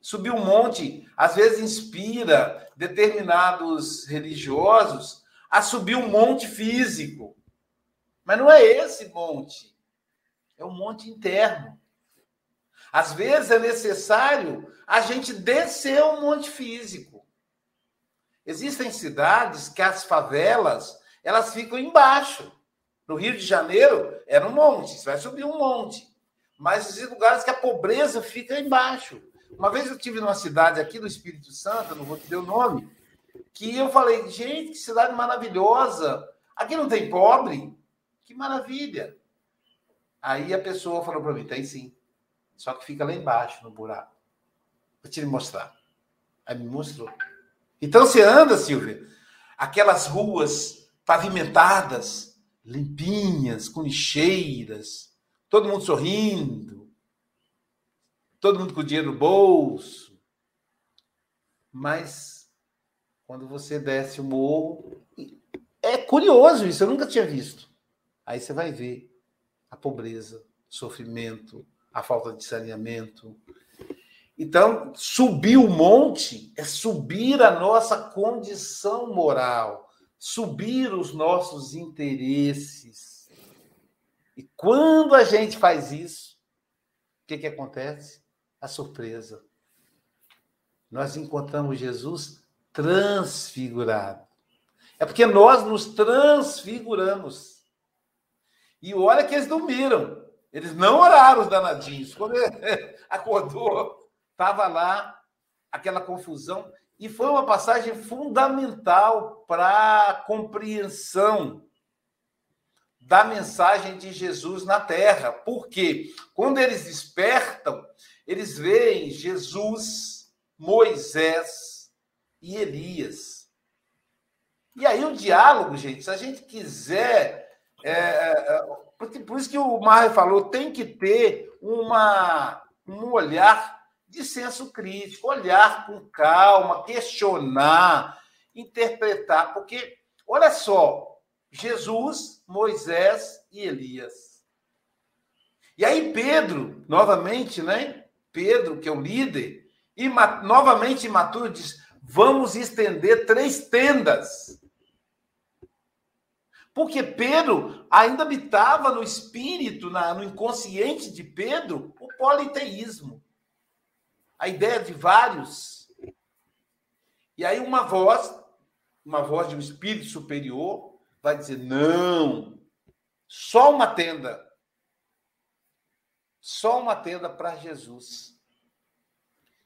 Subir um monte, às vezes, inspira determinados religiosos a subir um monte físico. Mas não é esse monte. É um monte interno. Às vezes é necessário a gente descer o monte físico. Existem cidades que as favelas elas ficam embaixo. No Rio de Janeiro era um monte, você vai subir um monte. Mas existem lugares que a pobreza fica embaixo. Uma vez eu tive numa cidade aqui do Espírito Santo, não vou te dar o nome, que eu falei, gente, que cidade maravilhosa. Aqui não tem pobre? Que maravilha. Aí a pessoa falou para mim, tem sim. Só que fica lá embaixo, no buraco. Vou te mostrar. Aí me mostrou. Então você anda, Silvia, aquelas ruas pavimentadas, limpinhas, com lixeiras, todo mundo sorrindo, todo mundo com dinheiro no bolso. Mas quando você desce o morro, é curioso isso, eu nunca tinha visto. Aí você vai ver a pobreza, o sofrimento, a falta de saneamento. Então, subir o monte é subir a nossa condição moral, subir os nossos interesses. E quando a gente faz isso, o que, que acontece? A surpresa. Nós encontramos Jesus transfigurado. É porque nós nos transfiguramos. E olha que eles dormiram. Eles não oraram, os danadinhos. Quando ele acordou, estava lá aquela confusão. E foi uma passagem fundamental para a compreensão da mensagem de Jesus na terra. Porque quando eles despertam, eles veem Jesus, Moisés e Elias. E aí o diálogo, gente, se a gente quiser. É, é, é por isso que o Mário falou, tem que ter uma, um olhar de senso crítico, olhar com calma, questionar, interpretar, porque, olha só, Jesus, Moisés e Elias. E aí Pedro, novamente, né? Pedro, que é o líder, e novamente imaturo, diz: vamos estender três tendas. Porque Pedro ainda habitava no espírito, na, no inconsciente de Pedro, o politeísmo. A ideia de vários. E aí uma voz, uma voz de um espírito superior, vai dizer: não, só uma tenda. Só uma tenda para Jesus.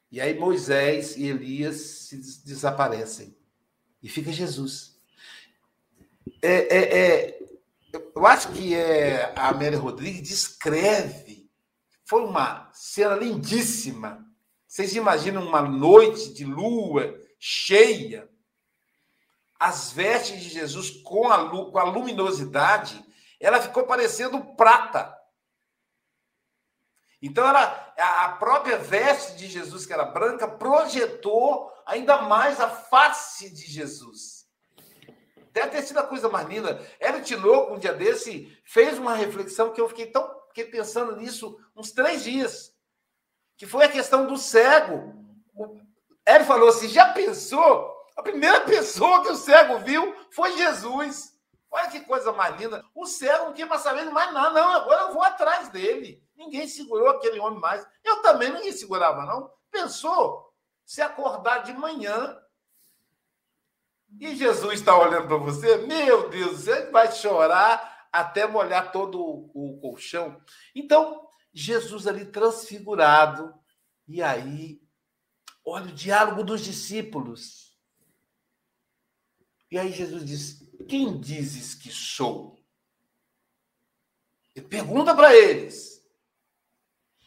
E aí Moisés e Elias se desaparecem. E fica Jesus. É, é, é, eu acho que é, a Amélia Rodrigues descreve. Foi uma cena lindíssima. Vocês imaginam uma noite de lua cheia, as vestes de Jesus com a, com a luminosidade, ela ficou parecendo prata. Então, ela, a própria veste de Jesus, que era branca, projetou ainda mais a face de Jesus. Deve ter sido a coisa mais linda. Hélio Tinoco, um dia desse, fez uma reflexão que eu fiquei tão fiquei pensando nisso uns três dias. Que foi a questão do cego. Hélio falou assim: já pensou? A primeira pessoa que o cego viu foi Jesus. Olha que coisa mais linda. O cego não quer mais saber de mais nada. Não, agora eu vou atrás dele. Ninguém segurou aquele homem mais. Eu também ninguém segurava, não. Pensou? Se acordar de manhã e Jesus está olhando para você, meu Deus, você vai chorar até molhar todo o, colchão. Então, Jesus ali transfigurado, e aí, olha o diálogo dos discípulos. E aí Jesus diz: Quem dizes que sou? Ele pergunta para eles.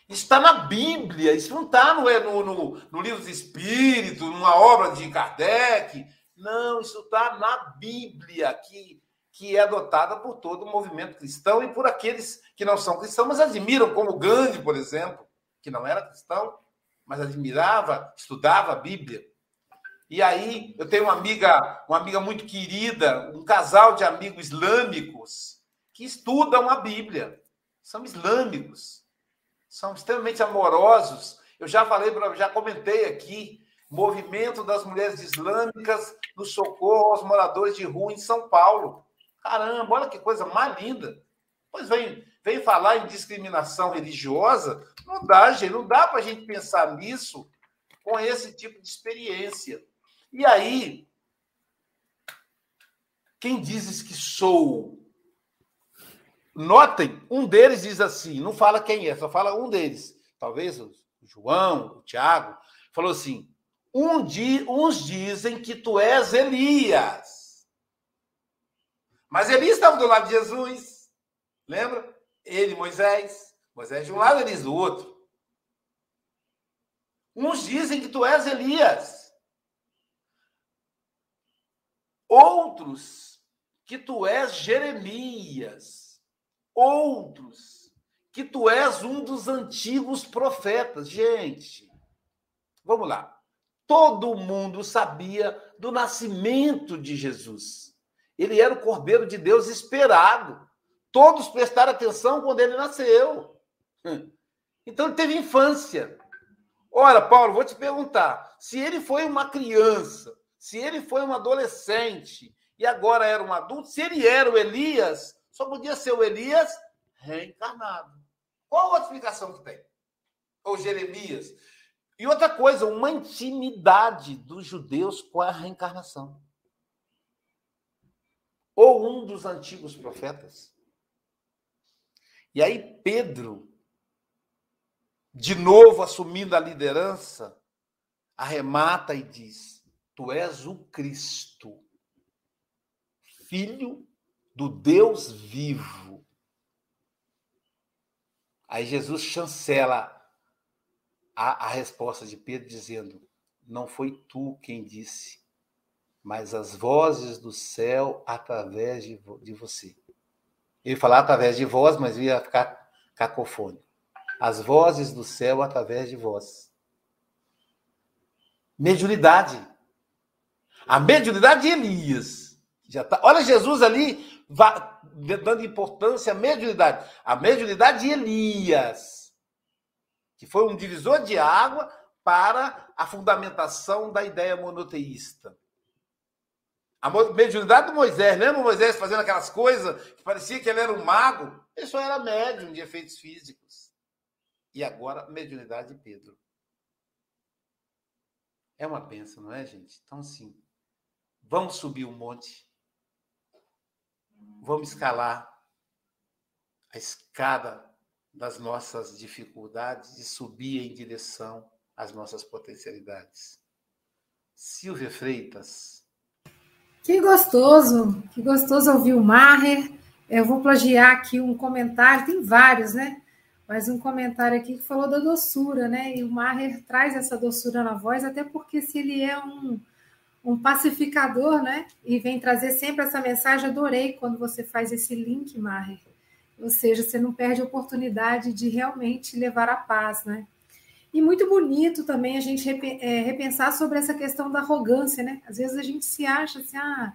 Está na Bíblia, isso não está no, no, no, livro dos Espíritos, numa obra de Kardec, não, isso está na Bíblia, que, que é adotada por todo o movimento cristão e por aqueles que não são cristãos, mas admiram, como Gandhi, por exemplo, que não era cristão, mas admirava, estudava a Bíblia. E aí eu tenho uma amiga, uma amiga muito querida, um casal de amigos islâmicos que estudam a Bíblia. São islâmicos, são extremamente amorosos. Eu já falei, já comentei aqui Movimento das Mulheres Islâmicas no socorro aos moradores de rua em São Paulo. Caramba, olha que coisa mais linda. Pois vem, vem falar em discriminação religiosa. Não dá, gente, não dá para a gente pensar nisso com esse tipo de experiência. E aí, quem dizes que sou? Notem, um deles diz assim, não fala quem é, só fala um deles. Talvez o João, o Tiago, falou assim: um di, uns dizem que tu és Elias. Mas Elias estava do lado de Jesus. Lembra? Ele, Moisés. Moisés de um lado, Elias do outro. Uns dizem que tu és Elias. Outros que tu és Jeremias. Outros que tu és um dos antigos profetas. Gente, vamos lá. Todo mundo sabia do nascimento de Jesus. Ele era o Cordeiro de Deus esperado. Todos prestaram atenção quando ele nasceu. Então ele teve infância. Ora, Paulo, vou te perguntar: se ele foi uma criança, se ele foi um adolescente e agora era um adulto, se ele era o Elias, só podia ser o Elias reencarnado. Qual a explicação que tem? Ou Jeremias? E outra coisa, uma intimidade dos judeus com a reencarnação. Ou um dos antigos profetas. E aí Pedro, de novo assumindo a liderança, arremata e diz: Tu és o Cristo, filho do Deus vivo. Aí Jesus chancela a, a resposta de Pedro, dizendo: Não foi tu quem disse, mas as vozes do céu através de, de você. Ele falar através de vós, mas ia ficar cacofônico. As vozes do céu através de vós. Mediunidade. A mediunidade de Elias. Já tá, olha Jesus ali dando importância à mediunidade. A mediunidade de Elias, que foi um divisor de água para a fundamentação da ideia monoteísta. A mediunidade do Moisés, lembra Moisés fazendo aquelas coisas que parecia que ele era um mago? Ele só era médium de efeitos físicos. E agora, mediunidade de Pedro. É uma benção, não é, gente? Então, assim, vamos subir o um monte, vamos escalar a escada das nossas dificuldades e subir em direção às nossas potencialidades. Silvia Freitas, que gostoso, que gostoso ouvir o Maher. Eu vou plagiar aqui um comentário, tem vários, né? Mas um comentário aqui que falou da doçura, né? E o Maher traz essa doçura na voz, até porque se ele é um, um pacificador, né? E vem trazer sempre essa mensagem, adorei quando você faz esse link, Maher. Ou seja, você não perde a oportunidade de realmente levar a paz, né? E muito bonito também a gente é, repensar sobre essa questão da arrogância, né? Às vezes a gente se acha assim, ah,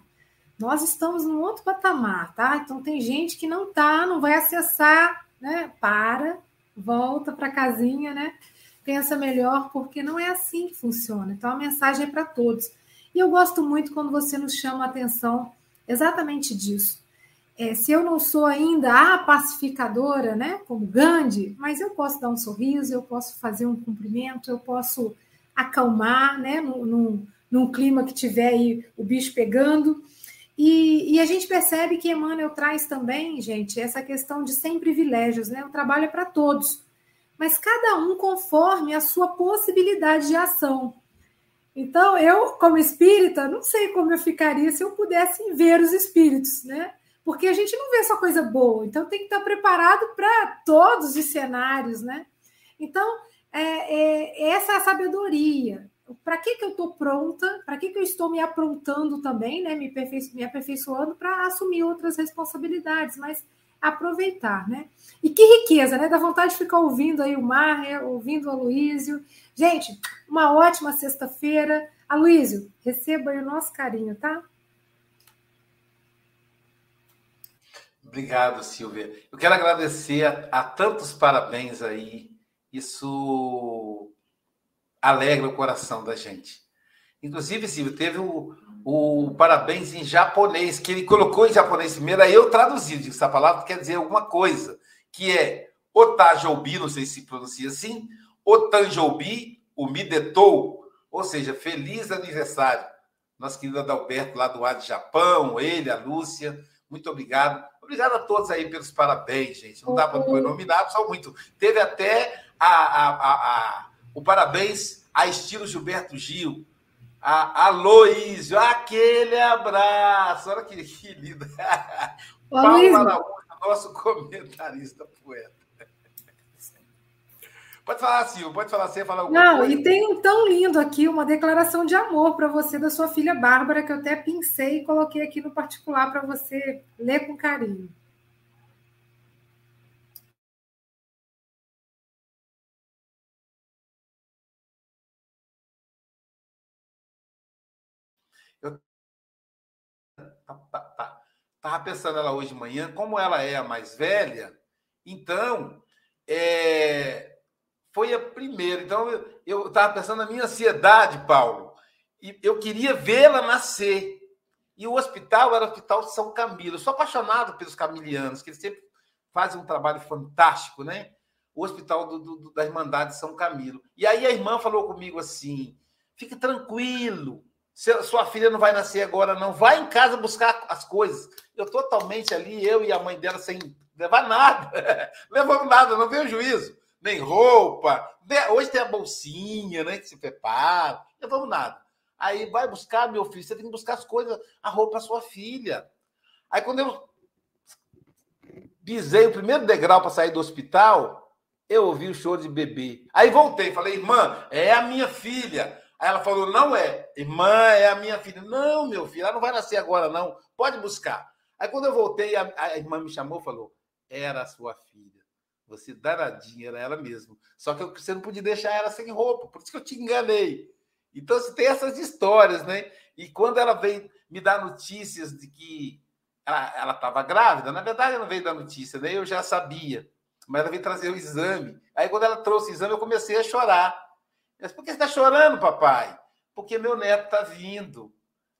nós estamos num outro patamar, tá? Então tem gente que não tá, não vai acessar, né? Para, volta para casinha, né? Pensa melhor, porque não é assim que funciona. Então a mensagem é para todos. E eu gosto muito quando você nos chama a atenção exatamente disso é, se eu não sou ainda a pacificadora, né, como Gandhi, mas eu posso dar um sorriso, eu posso fazer um cumprimento, eu posso acalmar, né, num, num, clima que tiver aí o bicho pegando. E, e, a gente percebe que Emmanuel traz também, gente, essa questão de sem privilégios, né? O trabalho é para todos, mas cada um conforme a sua possibilidade de ação. Então, eu, como espírita, não sei como eu ficaria se eu pudesse ver os espíritos, né? Porque a gente não vê só coisa boa, então tem que estar preparado para todos os cenários, né? Então, é, é essa é a sabedoria. Para que, que eu estou pronta? Para que, que eu estou me aprontando também, né? Me, aperfeiço, me aperfeiçoando para assumir outras responsabilidades, mas aproveitar, né? E que riqueza, né? Dá vontade de ficar ouvindo aí o Mar, ouvindo o Aloísio. Gente, uma ótima sexta-feira. Aloísio, receba aí o nosso carinho, tá? Obrigado, Silvia. Eu quero agradecer a, a, tantos parabéns aí. Isso alegra o coração da gente. Inclusive, Silvia, teve o, o parabéns em japonês, que ele colocou em japonês primeiro, aí eu traduzi, digo, essa palavra quer dizer alguma coisa, que é Otajoubi, não sei se pronuncia assim, Otanjoubi, o Midetou, ou seja, feliz aniversário. Nosso querido Adalberto lá do ar de Japão, ele, a Lúcia, muito obrigado. Obrigado a todos aí pelos parabéns, gente. Não dá para pôr nominado, só muito. Teve até a, a, a, o parabéns a estilo Gilberto Gil. A Aloísio, aquele abraço. Olha que, que lindo. Paulo Araújo, nosso comentarista poeta. Pode falar, Silvio, pode falar, você falar alguma Não, coisa. e tem um tão lindo aqui, uma declaração de amor para você da sua filha Bárbara, que eu até pincei e coloquei aqui no particular para você ler com carinho. Eu tá, tá, tava pensando ela hoje de manhã, como ela é a mais velha, então é, foi a primeira. Então, eu estava pensando na minha ansiedade, Paulo, e eu queria vê-la nascer. E o hospital era o Hospital São Camilo. Eu sou apaixonado pelos camilianos, que eles sempre fazem um trabalho fantástico, né? O Hospital do, do, da Irmandade São Camilo. E aí a irmã falou comigo assim: fique tranquilo, sua filha não vai nascer agora, não. Vai em casa buscar as coisas. Eu totalmente ali, eu e a mãe dela, sem levar nada. Levamos nada, não veio juízo. Nem roupa. Hoje tem a bolsinha, né? Que se prepara. Levamos nada. Aí vai buscar, meu filho, você tem que buscar as coisas, a roupa da sua filha. Aí quando eu pisei o primeiro degrau para sair do hospital, eu ouvi o choro de bebê. Aí voltei, falei, irmã, é a minha filha. Aí ela falou: não é, irmã, é a minha filha. Não, meu filho, ela não vai nascer agora, não. Pode buscar. Aí quando eu voltei, a, a irmã me chamou e falou: era a sua filha. Você danadinha, era ela mesmo. Só que você não podia deixar ela sem roupa, por isso que eu te enganei. Então você tem essas histórias, né? E quando ela veio me dar notícias de que ela estava grávida, na verdade ela não veio dar notícia, né? Eu já sabia, mas ela veio trazer o exame. Aí quando ela trouxe o exame, eu comecei a chorar. Mas por que você está chorando, papai? Porque meu neto está vindo.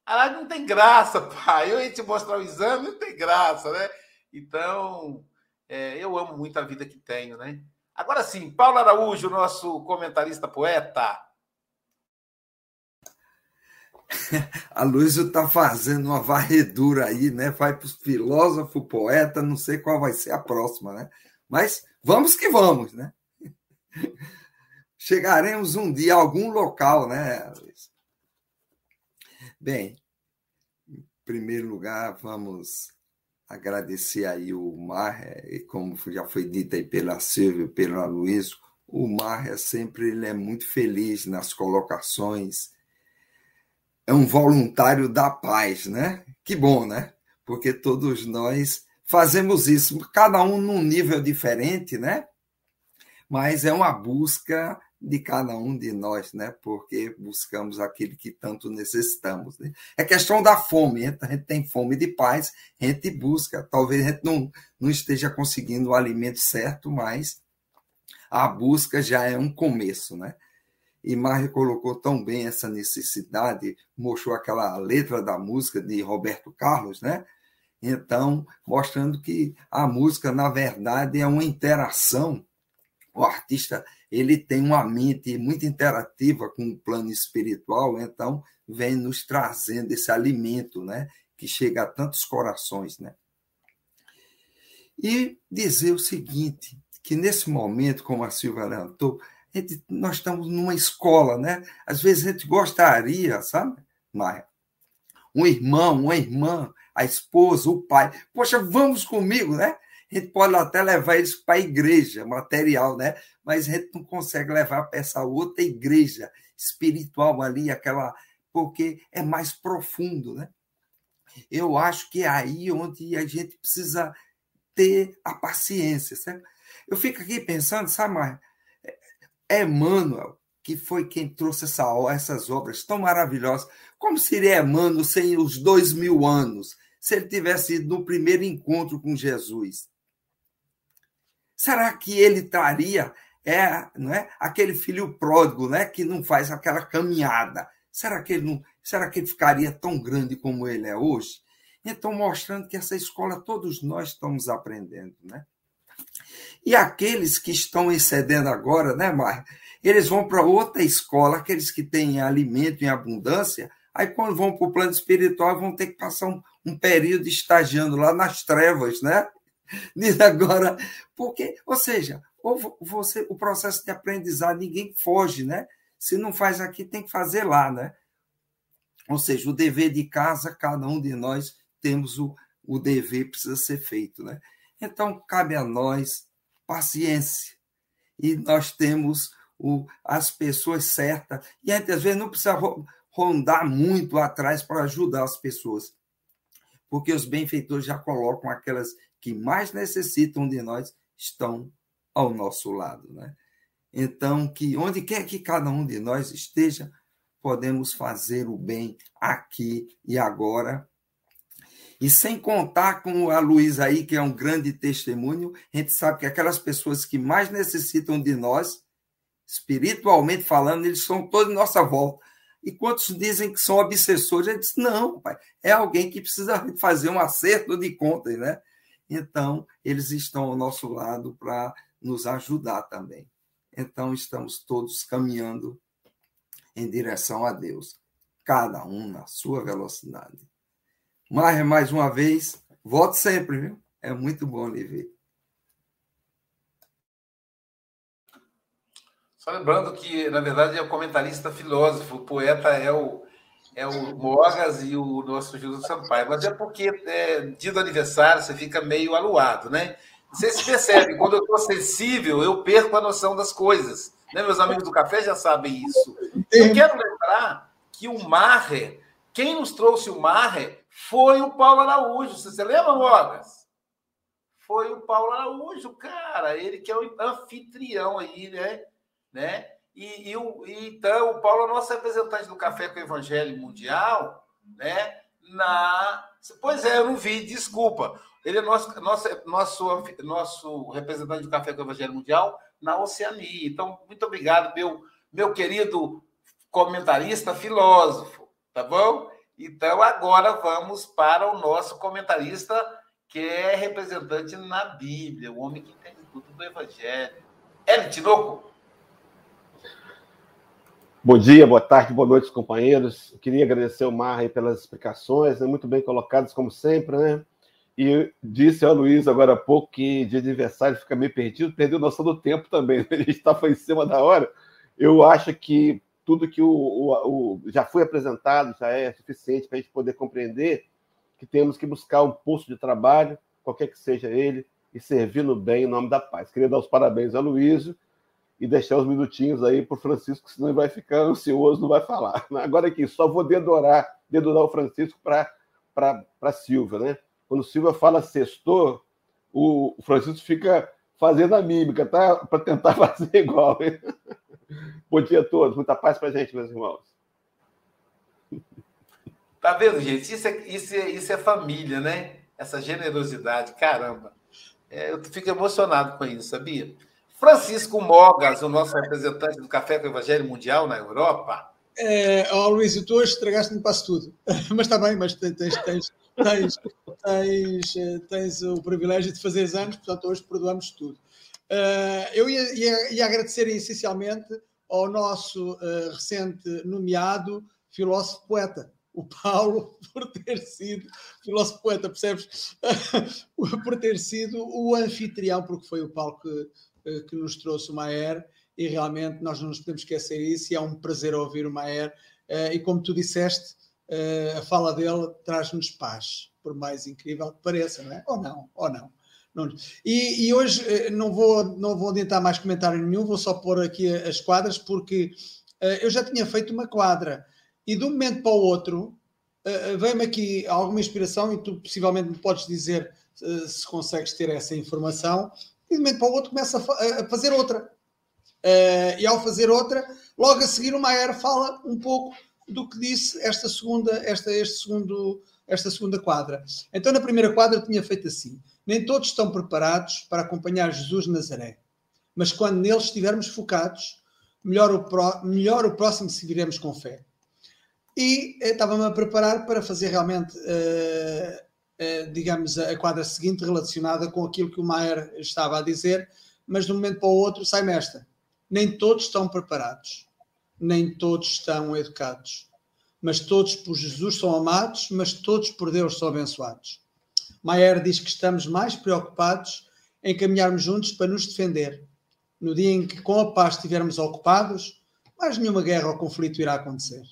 Ah, não tem graça, pai. Eu ia te mostrar o exame, não tem graça, né? Então, é, eu amo muito a vida que tenho, né? Agora sim, Paulo Araújo, nosso comentarista poeta. A Luísa está fazendo uma varredura aí, né? Vai para o filósofo, poeta, não sei qual vai ser a próxima, né? Mas vamos que vamos, né? chegaremos um dia a algum local, né? Bem, em primeiro lugar, vamos agradecer aí o Mar, é, como já foi dito aí pela Silvia, pela Luiz, o Mar é sempre ele é muito feliz nas colocações, é um voluntário da paz, né? Que bom, né? Porque todos nós fazemos isso, cada um num nível diferente, né? Mas é uma busca de cada um de nós, né? Porque buscamos aquilo que tanto necessitamos. Né? É questão da fome. A gente tem fome de paz, a gente busca. Talvez a gente não, não esteja conseguindo o alimento certo, mas a busca já é um começo, né? E Mário colocou tão bem essa necessidade, mostrou aquela letra da música de Roberto Carlos, né? Então, mostrando que a música, na verdade, é uma interação. O artista ele tem uma mente muito interativa com o plano espiritual, então vem nos trazendo esse alimento, né, que chega a tantos corações, né? E dizer o seguinte, que nesse momento, como a Silvia levantou, nós estamos numa escola, né? Às vezes a gente gostaria, sabe, Maia? Um irmão, uma irmã, a esposa, o pai. Poxa, vamos comigo, né? A gente pode até levar eles para a igreja, material, né? Mas a gente não consegue levar para essa outra igreja espiritual ali, aquela. Porque é mais profundo, né? Eu acho que é aí onde a gente precisa ter a paciência, certo? Eu fico aqui pensando, sabe, Mar? É, Emmanuel, que foi quem trouxe essa, essas obras tão maravilhosas. Como seria Emmanuel sem os dois mil anos, se ele tivesse ido no primeiro encontro com Jesus? Será que ele traria é, não é, aquele filho pródigo, né, que não faz aquela caminhada? Será que ele não, será que ele ficaria tão grande como ele é hoje? Então mostrando que essa escola todos nós estamos aprendendo, né? E aqueles que estão excedendo agora, né, Mar? Eles vão para outra escola, aqueles que têm alimento em abundância, aí quando vão para o plano espiritual vão ter que passar um, um período estagiando lá nas trevas, né? Diz agora, porque, ou seja, ou você, o processo de aprendizado, ninguém foge, né? Se não faz aqui, tem que fazer lá, né? Ou seja, o dever de casa, cada um de nós temos o, o dever, precisa ser feito, né? Então, cabe a nós paciência. E nós temos o, as pessoas certas. E a gente, às vezes, não precisa rondar muito atrás para ajudar as pessoas. Porque os benfeitores já colocam aquelas que mais necessitam de nós estão ao nosso lado, né? Então, que onde quer que cada um de nós esteja, podemos fazer o bem aqui e agora. E sem contar com a Luísa aí, que é um grande testemunho, a gente sabe que aquelas pessoas que mais necessitam de nós Espiritualmente falando, eles são todos em nossa volta. E quantos dizem que são obsessores? Ele disse, não, pai, é alguém que precisa fazer um acerto de contas, né? Então, eles estão ao nosso lado para nos ajudar também. Então, estamos todos caminhando em direção a Deus, cada um na sua velocidade. Mas, mais uma vez, volte sempre, viu? É muito bom lhe ver. Só lembrando que, na verdade, é o comentarista filósofo, o poeta é o, é o Mogas e o nosso Júlio Sampaio. Mas é porque é, dia do aniversário você fica meio aluado, né? Você se percebe, quando eu estou sensível, eu perco a noção das coisas. Né? Meus amigos do café já sabem isso. Eu quero lembrar que o Marre, quem nos trouxe o Marre foi o Paulo Araújo. Você, você lembra, Mogas? Foi o Paulo Araújo, cara. Ele que é o anfitrião aí, né? né? E, e, o, e, então o Paulo é nosso representante do Café com o Evangelho Mundial, né? Na, pois é, eu não vi, desculpa. Ele é nosso, nosso, nosso, nosso representante do Café com o Evangelho Mundial na Oceania. Então, muito obrigado, meu, meu querido comentarista filósofo, tá bom? Então, agora vamos para o nosso comentarista, que é representante na Bíblia, o homem que entende tudo do Evangelho. Hélio Tinoco. Bom dia, boa tarde, boa noite, companheiros. Eu queria agradecer ao Mar pelas explicações, né, muito bem colocadas, como sempre, né? E disse ao Luiz agora há pouco que de aniversário fica meio perdido, perdeu noção do tempo também, né? a gente estava em cima da hora. Eu acho que tudo que o, o, o já foi apresentado já é suficiente para a gente poder compreender que temos que buscar um posto de trabalho, qualquer que seja ele, e servir no bem em nome da paz. Queria dar os parabéns ao Luiz e deixar uns minutinhos aí para o Francisco, senão ele vai ficar ansioso, não vai falar. Agora aqui, só vou dedorar, dedorar o Francisco para Silva, né? Quando Silva fala sextor, o Francisco fica fazendo a mímica, tá? Para tentar fazer igual. Hein? Bom dia a todos, muita paz para gente, meus irmãos. Tá vendo, gente? Isso é, isso é, isso é família, né? Essa generosidade, caramba. É, eu fico emocionado com isso, sabia? Francisco Mogas, o nosso representante do Café com o Evangelho Mundial na Europa. É, oh, Luís, tu hoje estragaste-me quase tudo. Mas está bem, mas tens, tens, tens, tens, eh, tens, o privilégio de fazer anos, portanto hoje perdoamos tudo. Uh, eu ia, ia, ia, agradecer essencialmente ao nosso uh, recente nomeado filósofo poeta, o Paulo, por ter sido filósofo poeta, percebes? por ter sido o anfitrião, porque foi o Paulo que que nos trouxe o Maer e realmente nós não nos podemos esquecer isso e é um prazer ouvir o Maer eh, e como tu disseste, eh, a fala dele traz-nos paz, por mais incrível que pareça, não é? Ou não, ou não. E, e, hoje não vou, não vou adiantar mais comentário nenhum, vou só pôr aqui as quadras, porque eu já tinha feito uma quadra e de um momento para o outro veio-me aqui alguma inspiração e tu possivelmente me podes dizer se consegues ter essa informação e de momento para o outro começa a, a fazer outra. Uh, e ao fazer outra, logo a seguir o Maier fala um pouco do que disse esta segunda, esta, este segundo, esta segunda quadra. Então, na primeira quadra, tinha feito assim: Nem todos estão preparados para acompanhar Jesus de Nazaré, mas quando neles estivermos focados, melhor o, melhor o próximo seguiremos com fé. E eh, estava-me a preparar para fazer realmente eh, digamos, a quadra seguinte relacionada com aquilo que o Maier estava a dizer, mas de um momento para o outro sai-me esta. Nem todos estão preparados, nem todos estão educados, mas todos por Jesus são amados, mas todos por Deus são abençoados. Maier diz que estamos mais preocupados em caminharmos juntos para nos defender. No dia em que com a paz estivermos ocupados, mais nenhuma guerra ou conflito irá acontecer.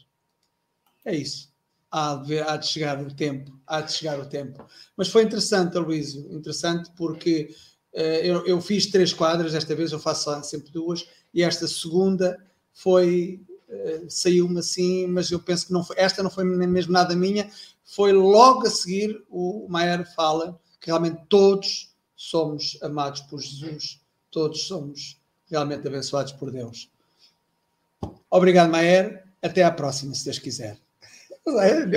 É isso há de, há de chegar o tempo, há de chegar o tempo. Mas foi interessante, Aloísio, interessante porque uh, eu, eu, fiz três quadras, desta vez eu faço sempre duas, e esta segunda foi, uh, saiu-me assim, mas eu penso que não foi, esta não foi mesmo nada minha, foi logo a seguir o Maier fala que realmente todos somos amados por Jesus, todos somos realmente abençoados por Deus. Obrigado, Maier. Até à próxima, se Deus quiser.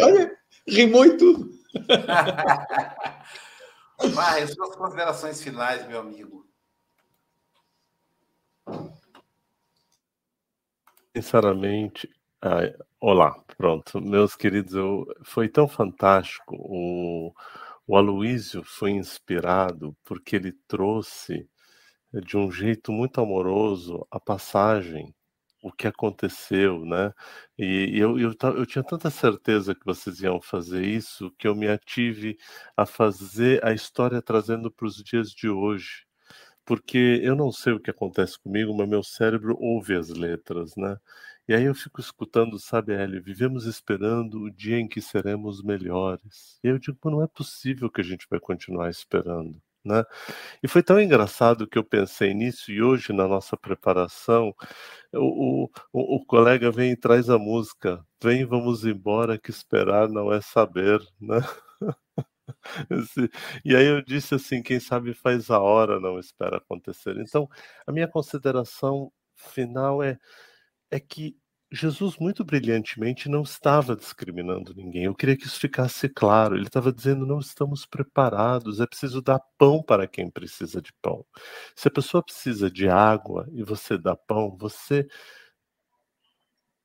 Olha, rimou e tudo. Mas, suas considerações finais, meu amigo. Sinceramente, ai, olá, pronto, meus queridos, eu, foi tão fantástico. O, o Aloísio foi inspirado porque ele trouxe de um jeito muito amoroso a passagem, o que aconteceu, né? E, eu, eu, eu tinha tanta certeza que vocês iam fazer isso que eu me ative a fazer a história trazendo para os dias de hoje porque eu não sei o que acontece comigo, mas meu cérebro ouve as letras, né? E aí eu fico escutando, sabe, Hélio, vivemos esperando o dia em que seremos melhores. E eu digo, não é possível que a gente vai continuar esperando. Né? E foi tão engraçado que eu pensei nisso, e hoje, na nossa preparação, o, o, o colega vem e traz a música, vem, vamos embora, que esperar não é saber, né? E aí eu disse assim: quem sabe faz a hora, não espera acontecer. Então, a minha consideração final é, é que Jesus, muito brilhantemente, não estava discriminando ninguém. Eu queria que isso ficasse claro. Ele estava dizendo: não estamos preparados, é preciso dar pão para quem precisa de pão. Se a pessoa precisa de água e você dá pão, você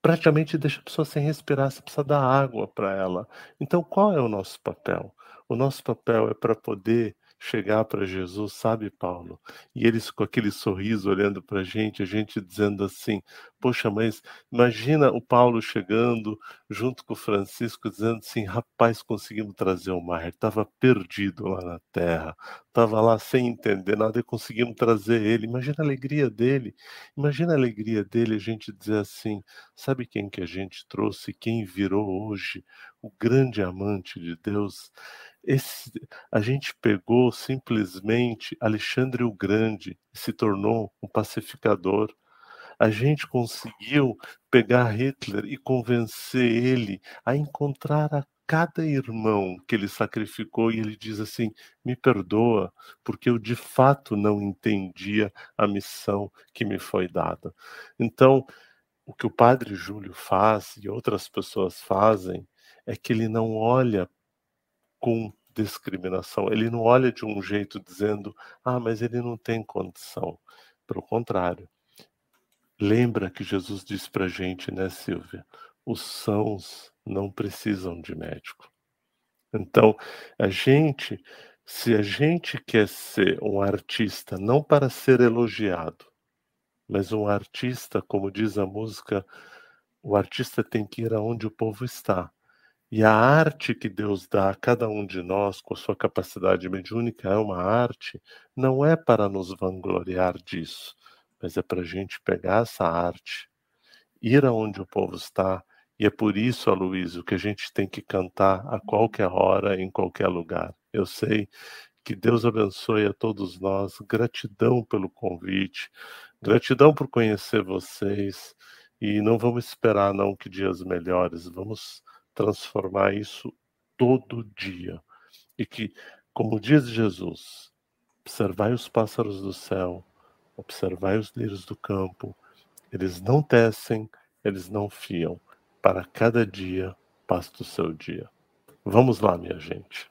praticamente deixa a pessoa sem respirar, você precisa dar água para ela. Então, qual é o nosso papel? O nosso papel é para poder chegar para Jesus, sabe, Paulo? E eles com aquele sorriso olhando para a gente, a gente dizendo assim: Poxa, mas imagina o Paulo chegando junto com o Francisco, dizendo assim: Rapaz, conseguimos trazer o mar, estava perdido lá na terra, estava lá sem entender nada e conseguimos trazer ele. Imagina a alegria dele, imagina a alegria dele a gente dizer assim: Sabe quem que a gente trouxe, quem virou hoje o grande amante de Deus? Esse, a gente pegou simplesmente Alexandre o Grande se tornou um pacificador. A gente conseguiu pegar Hitler e convencer ele a encontrar a cada irmão que ele sacrificou e ele diz assim: me perdoa, porque eu de fato não entendia a missão que me foi dada. Então, o que o padre Júlio faz e outras pessoas fazem é que ele não olha com discriminação. Ele não olha de um jeito dizendo, ah, mas ele não tem condição. Pelo contrário. Lembra que Jesus disse para gente, né, Silvia? Os sãos não precisam de médico. Então, a gente, se a gente quer ser um artista, não para ser elogiado, mas um artista, como diz a música, o artista tem que ir aonde o povo está. E a arte que Deus dá a cada um de nós, com sua capacidade mediúnica, é uma arte, não é para nos vangloriar disso, mas é para a gente pegar essa arte, ir aonde o povo está, e é por isso, Aloysio, que a gente tem que cantar a qualquer hora, em qualquer lugar. Eu sei que Deus abençoe a todos nós, gratidão pelo convite, gratidão por conhecer vocês, e não vamos esperar não que dias melhores, vamos transformar isso todo dia. E que, como diz Jesus, observai os pássaros do céu, observai os lírios do campo, eles não tecem, eles não fiam, para cada dia pasto o seu dia. Vamos lá, minha gente.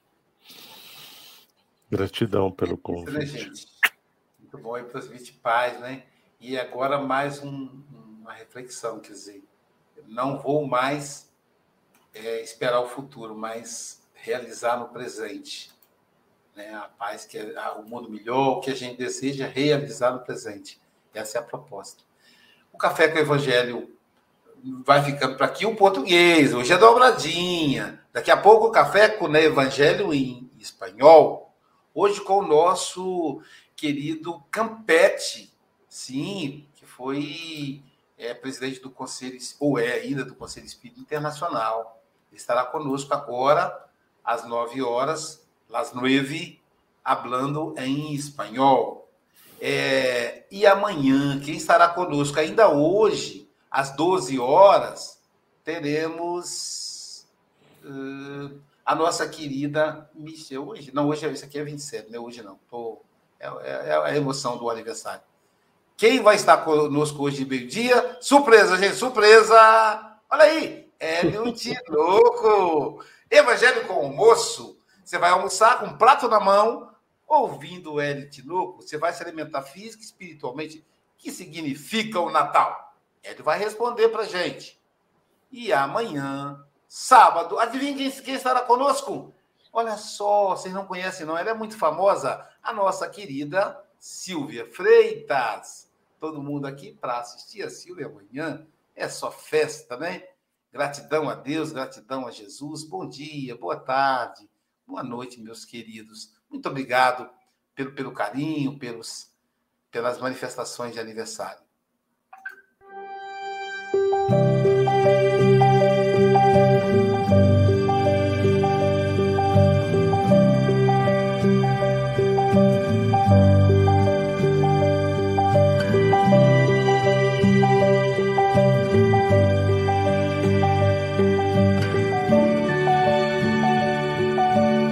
Gratidão pelo convite. Isso, né, gente? Muito bom os 20 pais, né? E agora mais um, uma reflexão, quer dizer, não vou mais é, esperar o futuro, mas realizar no presente. Né? A paz, que o mundo melhor, o que a gente deseja, realizar no presente. Essa é a proposta. O Café com o Evangelho vai ficando para aqui o português, hoje é dobradinha. Daqui a pouco o Café com Evangelho em espanhol. Hoje com o nosso querido Campete, sim, que foi é, presidente do Conselho, ou é ainda do Conselho Espírita Internacional estará conosco agora, às nove horas, las nueve, hablando em espanhol. É, e amanhã, quem estará conosco ainda hoje, às 12 horas, teremos uh, a nossa querida Michel. Hoje, não, hoje isso aqui é 27, né? Hoje não. Tô, é, é, é a emoção do aniversário. Quem vai estar conosco hoje de meio-dia? Surpresa, gente, surpresa! Olha aí, Hélio Tinoco. Evangelho com almoço. Você vai almoçar com um prato na mão, ouvindo o Hélio Tinoco. Você vai se alimentar física e espiritualmente. O que significa o Natal? Ele vai responder para gente. E amanhã, sábado, adivinha quem estará conosco? Olha só, vocês não conhecem, não? Ela é muito famosa, a nossa querida Silvia Freitas. Todo mundo aqui para assistir a Silvia amanhã. É só festa, né? Gratidão a Deus, gratidão a Jesus. Bom dia, boa tarde, boa noite, meus queridos. Muito obrigado pelo, pelo carinho, pelos, pelas manifestações de aniversário.